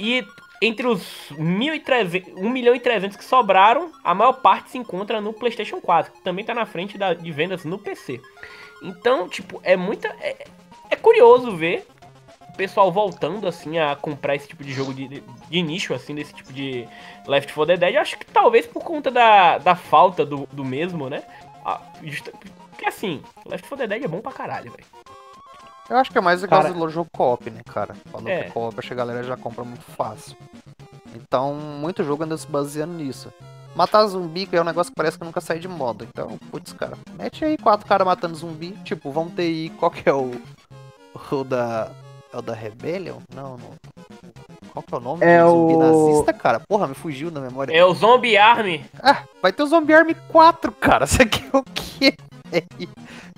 E entre os 1.300 1 milhão e 300 que sobraram, a maior parte se encontra no PlayStation 4, que também tá na frente da- de vendas no PC. Então, tipo, é muita. É, é curioso ver o pessoal voltando assim a comprar esse tipo de jogo de, de, de nicho, assim, desse tipo de Left 4 Dead. Eu acho que talvez por conta da, da falta do, do mesmo, né? Ah, porque assim, Left 4 Dead é bom pra caralho, velho. Eu acho que é mais causa Cara- do jogo co-op, né, cara? Falando É. que co-op, acho que a galera já compra muito fácil. Então, muito jogo anda se baseando nisso. Matar zumbi que é um negócio que parece que nunca sai de moda. Então, putz, cara, mete aí quatro caras matando zumbi. Tipo, vamos ter aí. Qual que é o. O da. É o da Rebellion? Não, não. Qual que é o nome? É do zumbi o- nazista, cara? Porra, me fugiu da memória. É o Zombie Army. Ah, vai ter o Zombie Army 4, cara. Isso aqui é o quê?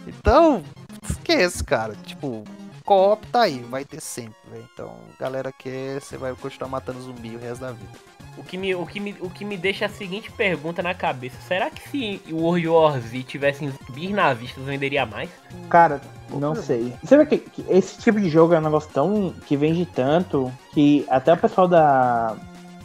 Então, esquece, cara. Tipo, co-op tá aí, vai ter sempre, velho. Então, galera quer, você vai continuar matando zumbi o resto da vida. O que, me, o, que me, o que me deixa a seguinte pergunta na cabeça: será que se o World War Z tivesse zumbis nazistas venderia mais? Cara, não sei. Você vê que, que esse tipo de jogo é um negócio tão. que vende tanto que até o pessoal da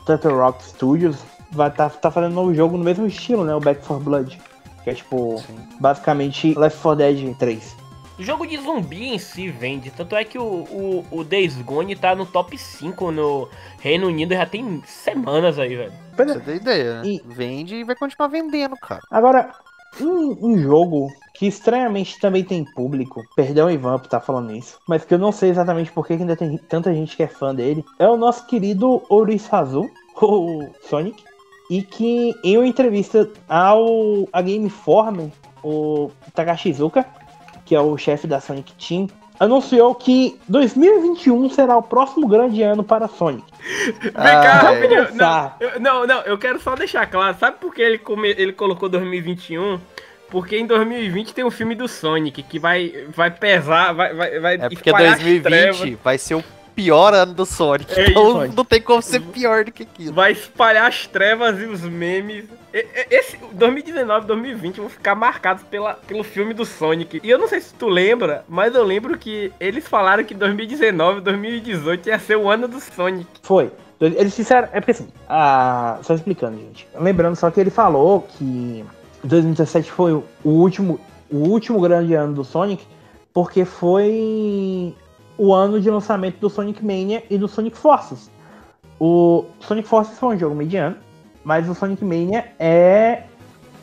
Turtle Rock Studios vai tá, tá fazendo um novo jogo no mesmo estilo, né? O Back 4 Blood. Que é tipo, Sim. basicamente Left 4 Dead 3. O jogo de zumbi em si vende, tanto é que o, o, o Days Gone tá no top 5 no Reino Unido já tem semanas aí, velho. Pois Você é. tem ideia, né? E- Vende e vai continuar vendendo, cara. Agora, um, um jogo que estranhamente também tem público, perdão Ivan por estar falando isso, mas que eu não sei exatamente por que ainda tem tanta gente que é fã dele, é o nosso querido Orisazu, o Sonic, e que em uma entrevista ao a Game Informer, o Takashizuka, que é o chefe da Sonic Team, anunciou que 2021 será o próximo grande ano para a Sonic. Vem cá, é. rapidinho. Não, Começar. eu- não, não, eu quero só deixar claro. Sabe por que ele, come- ele colocou 2021? Porque em 2020 tem um filme do Sonic que vai, vai pesar, vai, vai, vai É porque espalhar as 2020 trevas, vai ser o pior ano do Sonic. É então isso. não tem como ser pior do que aquilo. vai espalhar as trevas e os memes. Esse 2019 2020 vão ficar marcados pela, pelo filme do Sonic. E eu não sei se tu lembra, mas eu lembro que eles falaram que 2019 2018 ia ser o ano do Sonic. Foi. Eles disseram. É porque assim, ah, só explicando, gente. Lembrando só que ele falou que 2017 foi o último, o último grande ano do Sonic, porque foi o ano de lançamento do Sonic Mania e do Sonic Forces. O Sonic Forces foi um jogo mediano, mas o Sonic Mania é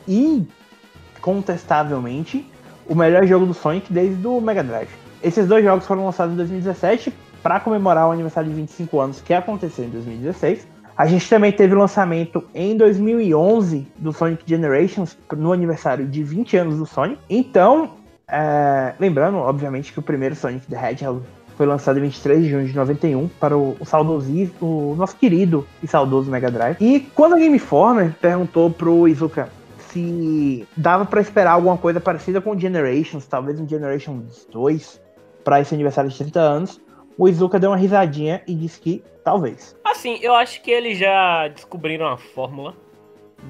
incontestavelmente o melhor jogo do Sonic desde o Mega Drive. Esses dois jogos foram lançados em 2017 para comemorar o aniversário de 25 anos que aconteceu em 2016. A gente também teve o lançamento em 2011 do Sonic Generations, no aniversário de 20 anos do Sonic. Então, é, lembrando, obviamente, que o primeiro Sonic the Hedgehog foi lançado em 23 de junho de 91 para o, o saudoso, o nosso querido e saudoso Mega Drive. E quando a Game Informer perguntou pro Izuka se dava para esperar alguma coisa parecida com Generations, talvez um Generations 2, para esse aniversário de 30 anos, o Izuka deu uma risadinha e disse que talvez. Assim, eu acho que eles já descobriram a fórmula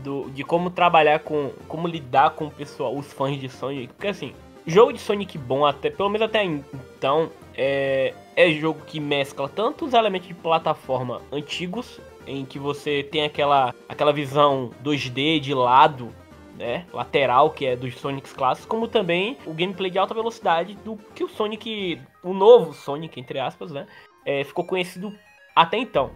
do, de como trabalhar com. como lidar com o pessoal, os fãs de Sonic. Porque assim, jogo de Sonic bom, até pelo menos até então, é, é jogo que mescla tanto os elementos de plataforma antigos, em que você tem aquela, aquela visão 2D de lado, né, lateral, que é dos Sonics clássicos, como também o gameplay de alta velocidade do que o Sonic, o novo Sonic, entre aspas, né, é, ficou conhecido até então.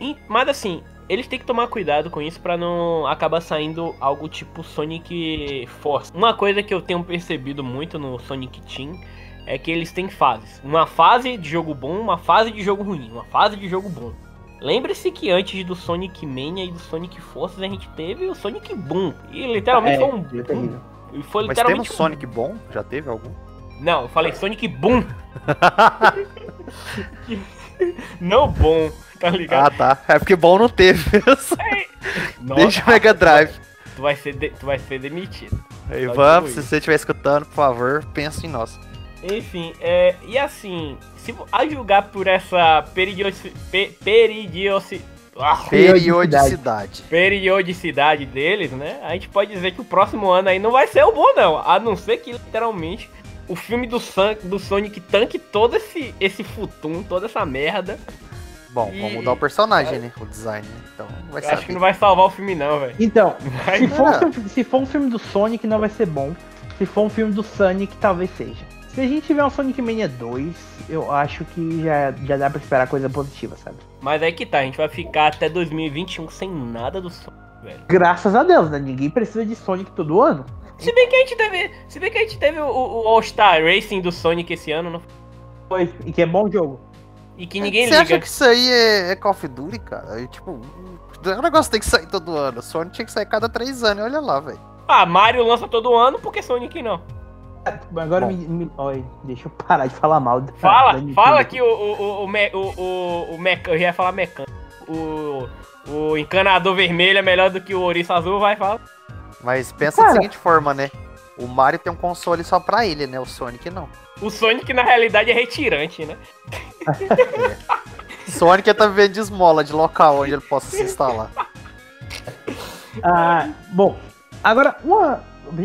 E, mas assim, eles têm que tomar cuidado com isso para não acabar saindo algo tipo Sonic Force. Uma coisa que eu tenho percebido muito no Sonic Team é que eles têm fases. Uma fase de jogo bom, uma fase de jogo ruim, uma fase de jogo bom. Lembre-se que antes do Sonic Mania e do Sonic Forces a gente teve o Sonic Boom. E literalmente É, foi um é boom. E foi Mas literalmente temos um- Sonic bom? Já teve algum? Não, eu falei Sonic Boom. não bom, tá ligado? Ah, tá. É porque bom não teve Desde o Mega Drive. Tu vai ser, de- tu vai ser demitido. Digo se você estiver escutando, por favor, pense em nós. Enfim, é, e assim, se a julgar por essa peridiosi, pe, peridiosi, ah, Periodicidade. periodicidade deles, né? A gente pode dizer que o próximo ano aí não vai ser o bom, não. A não ser que, literalmente, o filme do, San, do Sonic tanque todo esse, esse futum, toda essa merda. Bom, E- vamos mudar o personagem, né? O design, né? Então, vai Eu acho que não vai salvar o filme, não, velho. Então, Vai- se for, Ah. se for um filme do Sonic, não vai ser bom. Se for um filme do Sonic, talvez seja. Se a gente tiver um Sonic Mania 2, eu acho que já, já dá pra esperar coisa positiva, sabe? Mas aí que tá, a gente vai ficar até 2021 sem nada do Sonic, velho. Graças a Deus, né? Ninguém precisa de Sonic todo ano. Se bem que a gente teve, se bem que a gente teve o, o All-Star Racing do Sonic esse ano, não Foi. E que é bom jogo. E que ninguém Você liga. acha que isso aí é, é Call of Duty, cara? Aí, tipo, o negócio tem que sair todo ano. Sonic tinha que sair cada três anos, olha lá, velho. Ah, Mario lança todo ano, por que Sonic não? Agora Bom. me, me- Oi, deixa eu parar de falar mal. da- Fala, da fala que o, o, o, o, o, o, o meca- eu já ia falar mecânico. O, o encanador vermelho é melhor do que o ouriço azul, vai, fala. Mas pensa Cara. da seguinte forma, né? O Mario tem um console só pra ele, né? O Sonic não. O Sonic, na realidade, é retirante, né? Sonic tá vivendo de esmola de local onde ele possa se instalar. Ah, bom, agora, uma,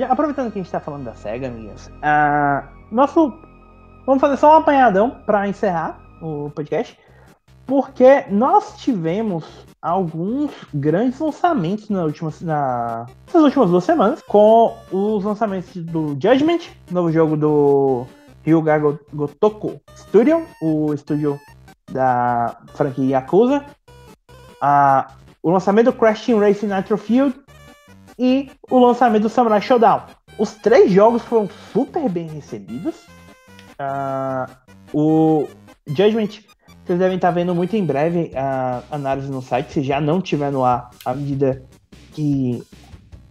aproveitando que a gente tá falando da SEGA, amiguinhos, ah, nosso. Vamos fazer só um apanhadão pra encerrar o podcast, porque nós tivemos alguns grandes lançamentos na última, na, nessas últimas duas semanas, com os lançamentos do Judgment, novo jogo do Ryuga Go- Gotoku Studio, o estúdio da franquia Yakuza, a o lançamento do Crash Team Racing Nitro Field e o lançamento do Samurai Showdown. Os três jogos foram super bem recebidos. Ah, o Judgment, vocês devem estar vendo muito em breve a análise no site, se já não tiver no ar, à medida que.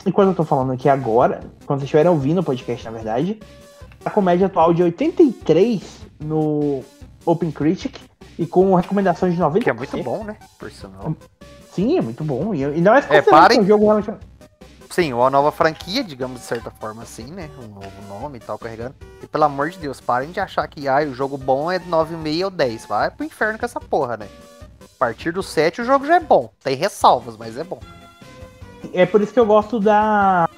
Enquanto eu tô falando aqui agora, quando vocês estiverem ouvindo o podcast, na verdade, a comédia atual de 83 no Open Critic e com recomendações de 90%. Que é muito bom, né? Por sinal. Sim, é muito bom. E, e não é considerado parem. um jogo realmente. Sim, uma nova franquia, digamos de certa forma assim, né? Um novo nome e tal, carregando. E pelo amor de Deus, parem de achar que ah, o jogo bom é 9,5 ou 10. Vai pro inferno com essa porra, né? A partir do 7 o jogo já é bom. Tem ressalvas, mas é bom. É por isso que eu gosto da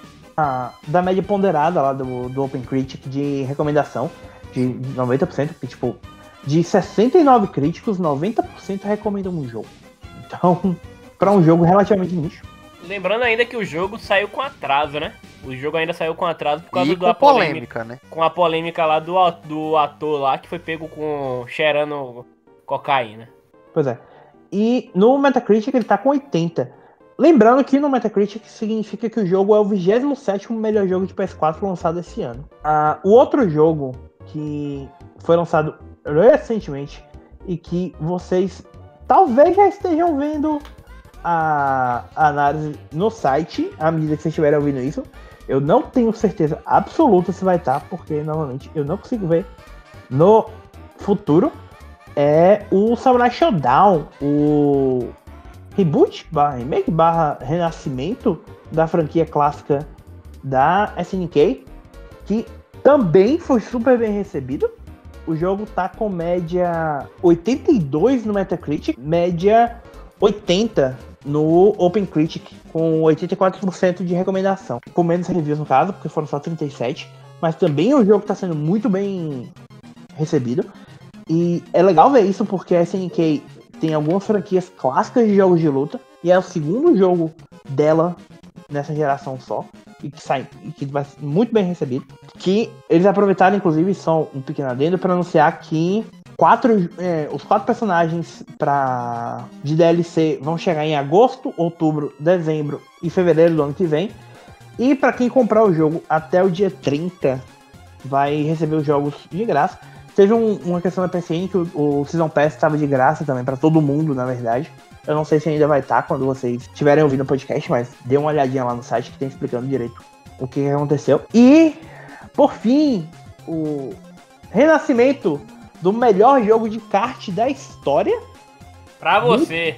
da média ponderada lá do, do Open Critic de recomendação de 90%, porque, tipo, de 69 críticos, 90% recomendam um jogo. Então, pra um jogo relativamente nicho. Lembrando ainda que o jogo saiu com atraso, né? O jogo ainda saiu com atraso por causa E da com polêmica, né? Com a polêmica lá do, a- do ator lá que foi pego com cheirando cocaína. Pois é. E no Metacritic ele tá com 80. Lembrando que no Metacritic significa que o jogo é o 27 melhor jogo de PS4 lançado esse ano. Ah, o outro jogo que foi lançado recentemente e que vocês talvez já estejam vendo a análise no site à medida que vocês estiverem ouvindo isso. Eu não tenho certeza absoluta se vai estar, porque novamente eu não consigo ver no futuro. É o Samurai Showdown, o reboot barra remake barra renascimento da franquia clássica da SNK, que também foi super bem recebido. O jogo tá com média 82 no Metacritic, média 80 no OpenCritic, com 84% de recomendação. Com menos reviews no caso, porque foram só 37. Mas também o jogo está sendo muito bem recebido. E é legal ver isso porque a SNK tem algumas franquias clássicas de jogos de luta. E é o segundo jogo dela nessa geração só e que sai e que vai ser muito bem recebido. Que eles aproveitaram, inclusive, só um pequeno adendo para anunciar que quatro, é, os quatro personagens para de DLC vão chegar em agosto, outubro, dezembro e fevereiro do ano que vem. E para quem comprar o jogo até o dia 30 vai receber os jogos de graça. Teve um, uma questão da PSN que o, o Season Pass estava de graça também para todo mundo, na verdade. Eu não sei se ainda vai estar tá quando vocês estiverem ouvindo o podcast, mas dê uma olhadinha lá no site que tem explicando direito o que aconteceu. E, por fim, o renascimento do melhor jogo de kart da história. Pra você.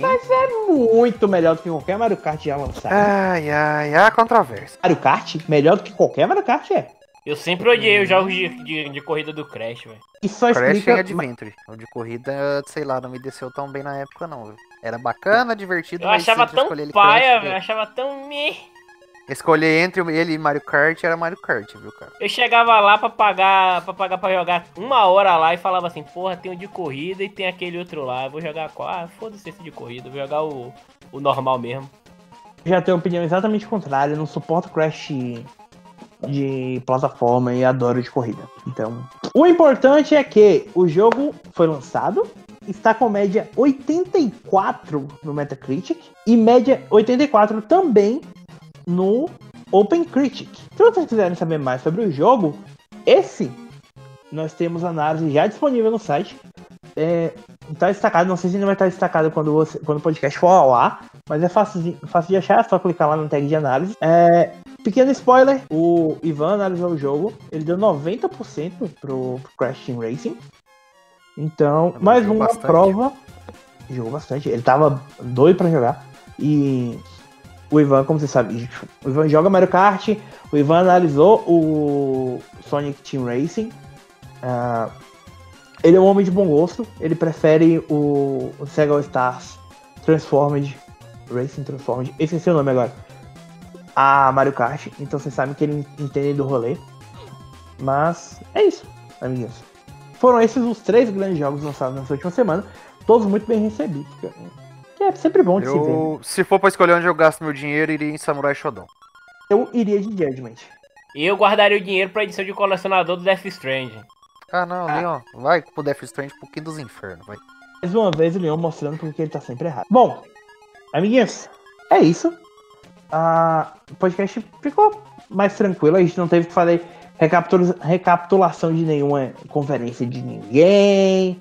Mas é muito melhor do que qualquer Mario Kart já lançado. Ai, ai, a controvérsia. Mario Kart, melhor do que qualquer Mario Kart é. Eu sempre odiei os jogos de, de, de corrida do Crash, velho. E só Crash explica. e Adventure. O de corrida, sei lá, não me desceu tão bem na época, não. viu? Era bacana, divertido, Eu mas achava tão paia, velho. Eu achava tão meh. Escolher entre ele e Mario Kart era Mario Kart, viu, cara? Eu chegava lá pra pagar, pra pagar pra jogar uma hora lá e falava assim, porra, tem o de corrida e tem aquele outro lá. Eu vou jogar qual? Ah, foda-se esse de corrida, vou jogar o, o normal mesmo. já tenho opinião exatamente contrária. Não suporto Crash de plataforma e adoro de corrida. Então, o importante é que o jogo foi lançado, está com média 84 no Metacritic e média 84 também no OpenCritic. Se vocês quiserem saber mais sobre o jogo, esse nós temos análise já disponível no site. É, tá destacado, não sei se ainda vai estar destacado quando, você, quando o podcast for ao ar, mas é fácil, de- fácil de achar, é só clicar lá no tag de análise. É, pequeno spoiler, o Ivan analisou o jogo, ele deu 90% pro, pro Crash Team Racing. Então, mais uma bastante. prova. Jogou bastante, ele tava doido pra jogar. E o Ivan, como você sabe, o Ivan joga Mario Kart, o Ivan analisou o Sonic Team Racing. Ah, ele é um homem de bom gosto, ele prefere o, o Sega All Stars Transformed, Racing Transformed, esqueci o nome agora, a Mario Kart, então vocês sabem que ele entende do rolê. Mas é isso, amiguinhos. Foram esses os três grandes jogos lançados nessa última semana, todos muito bem recebidos. cara. É sempre bom de se ver. Eu, se for pra escolher onde eu gasto meu dinheiro, iria em Samurai Shodown. Eu iria de Judgment. E eu guardaria o dinheiro pra edição de colecionador do Death Stranding. Ah, não, Leon, vai pro Death Stranding um pouquinho dos infernos, vai. Mais uma vez o Leon mostrando porque ele tá sempre errado. Bom, amiguinhos, é isso. Ah, o podcast ficou mais tranquilo. A gente não teve que fazer recapitula- recapitulação de nenhuma conferência de ninguém.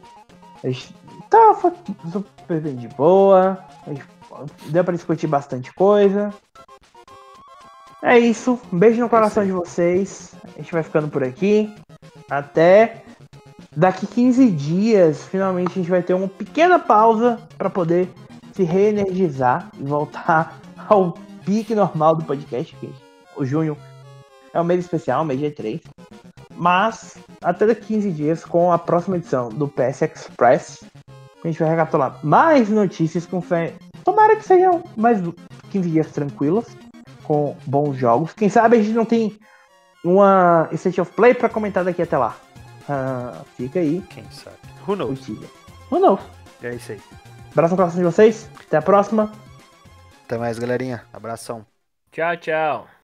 A gente tava super bem de boa. Deu pra discutir bastante coisa. É isso. Um beijo no coração de vocês. A gente vai ficando por aqui. Até daqui 15 dias, finalmente a gente vai ter uma pequena pausa para poder se reenergizar e voltar ao pique normal do podcast. Que o junho é um mês especial, mês G3. Mas até daqui 15 dias, com a próxima edição do PS Express, a gente vai recapitular mais notícias com fé. Tomara que sejam mais 15 dias tranquilos, com bons jogos. Quem sabe a gente não tem uma State of Play para comentar daqui até lá. Ah, fica aí Quem sabe? Who knows? Who knows? É isso aí. Abraço no coração de vocês. Até a próxima. Até mais, galerinha. Abração. Tchau, tchau.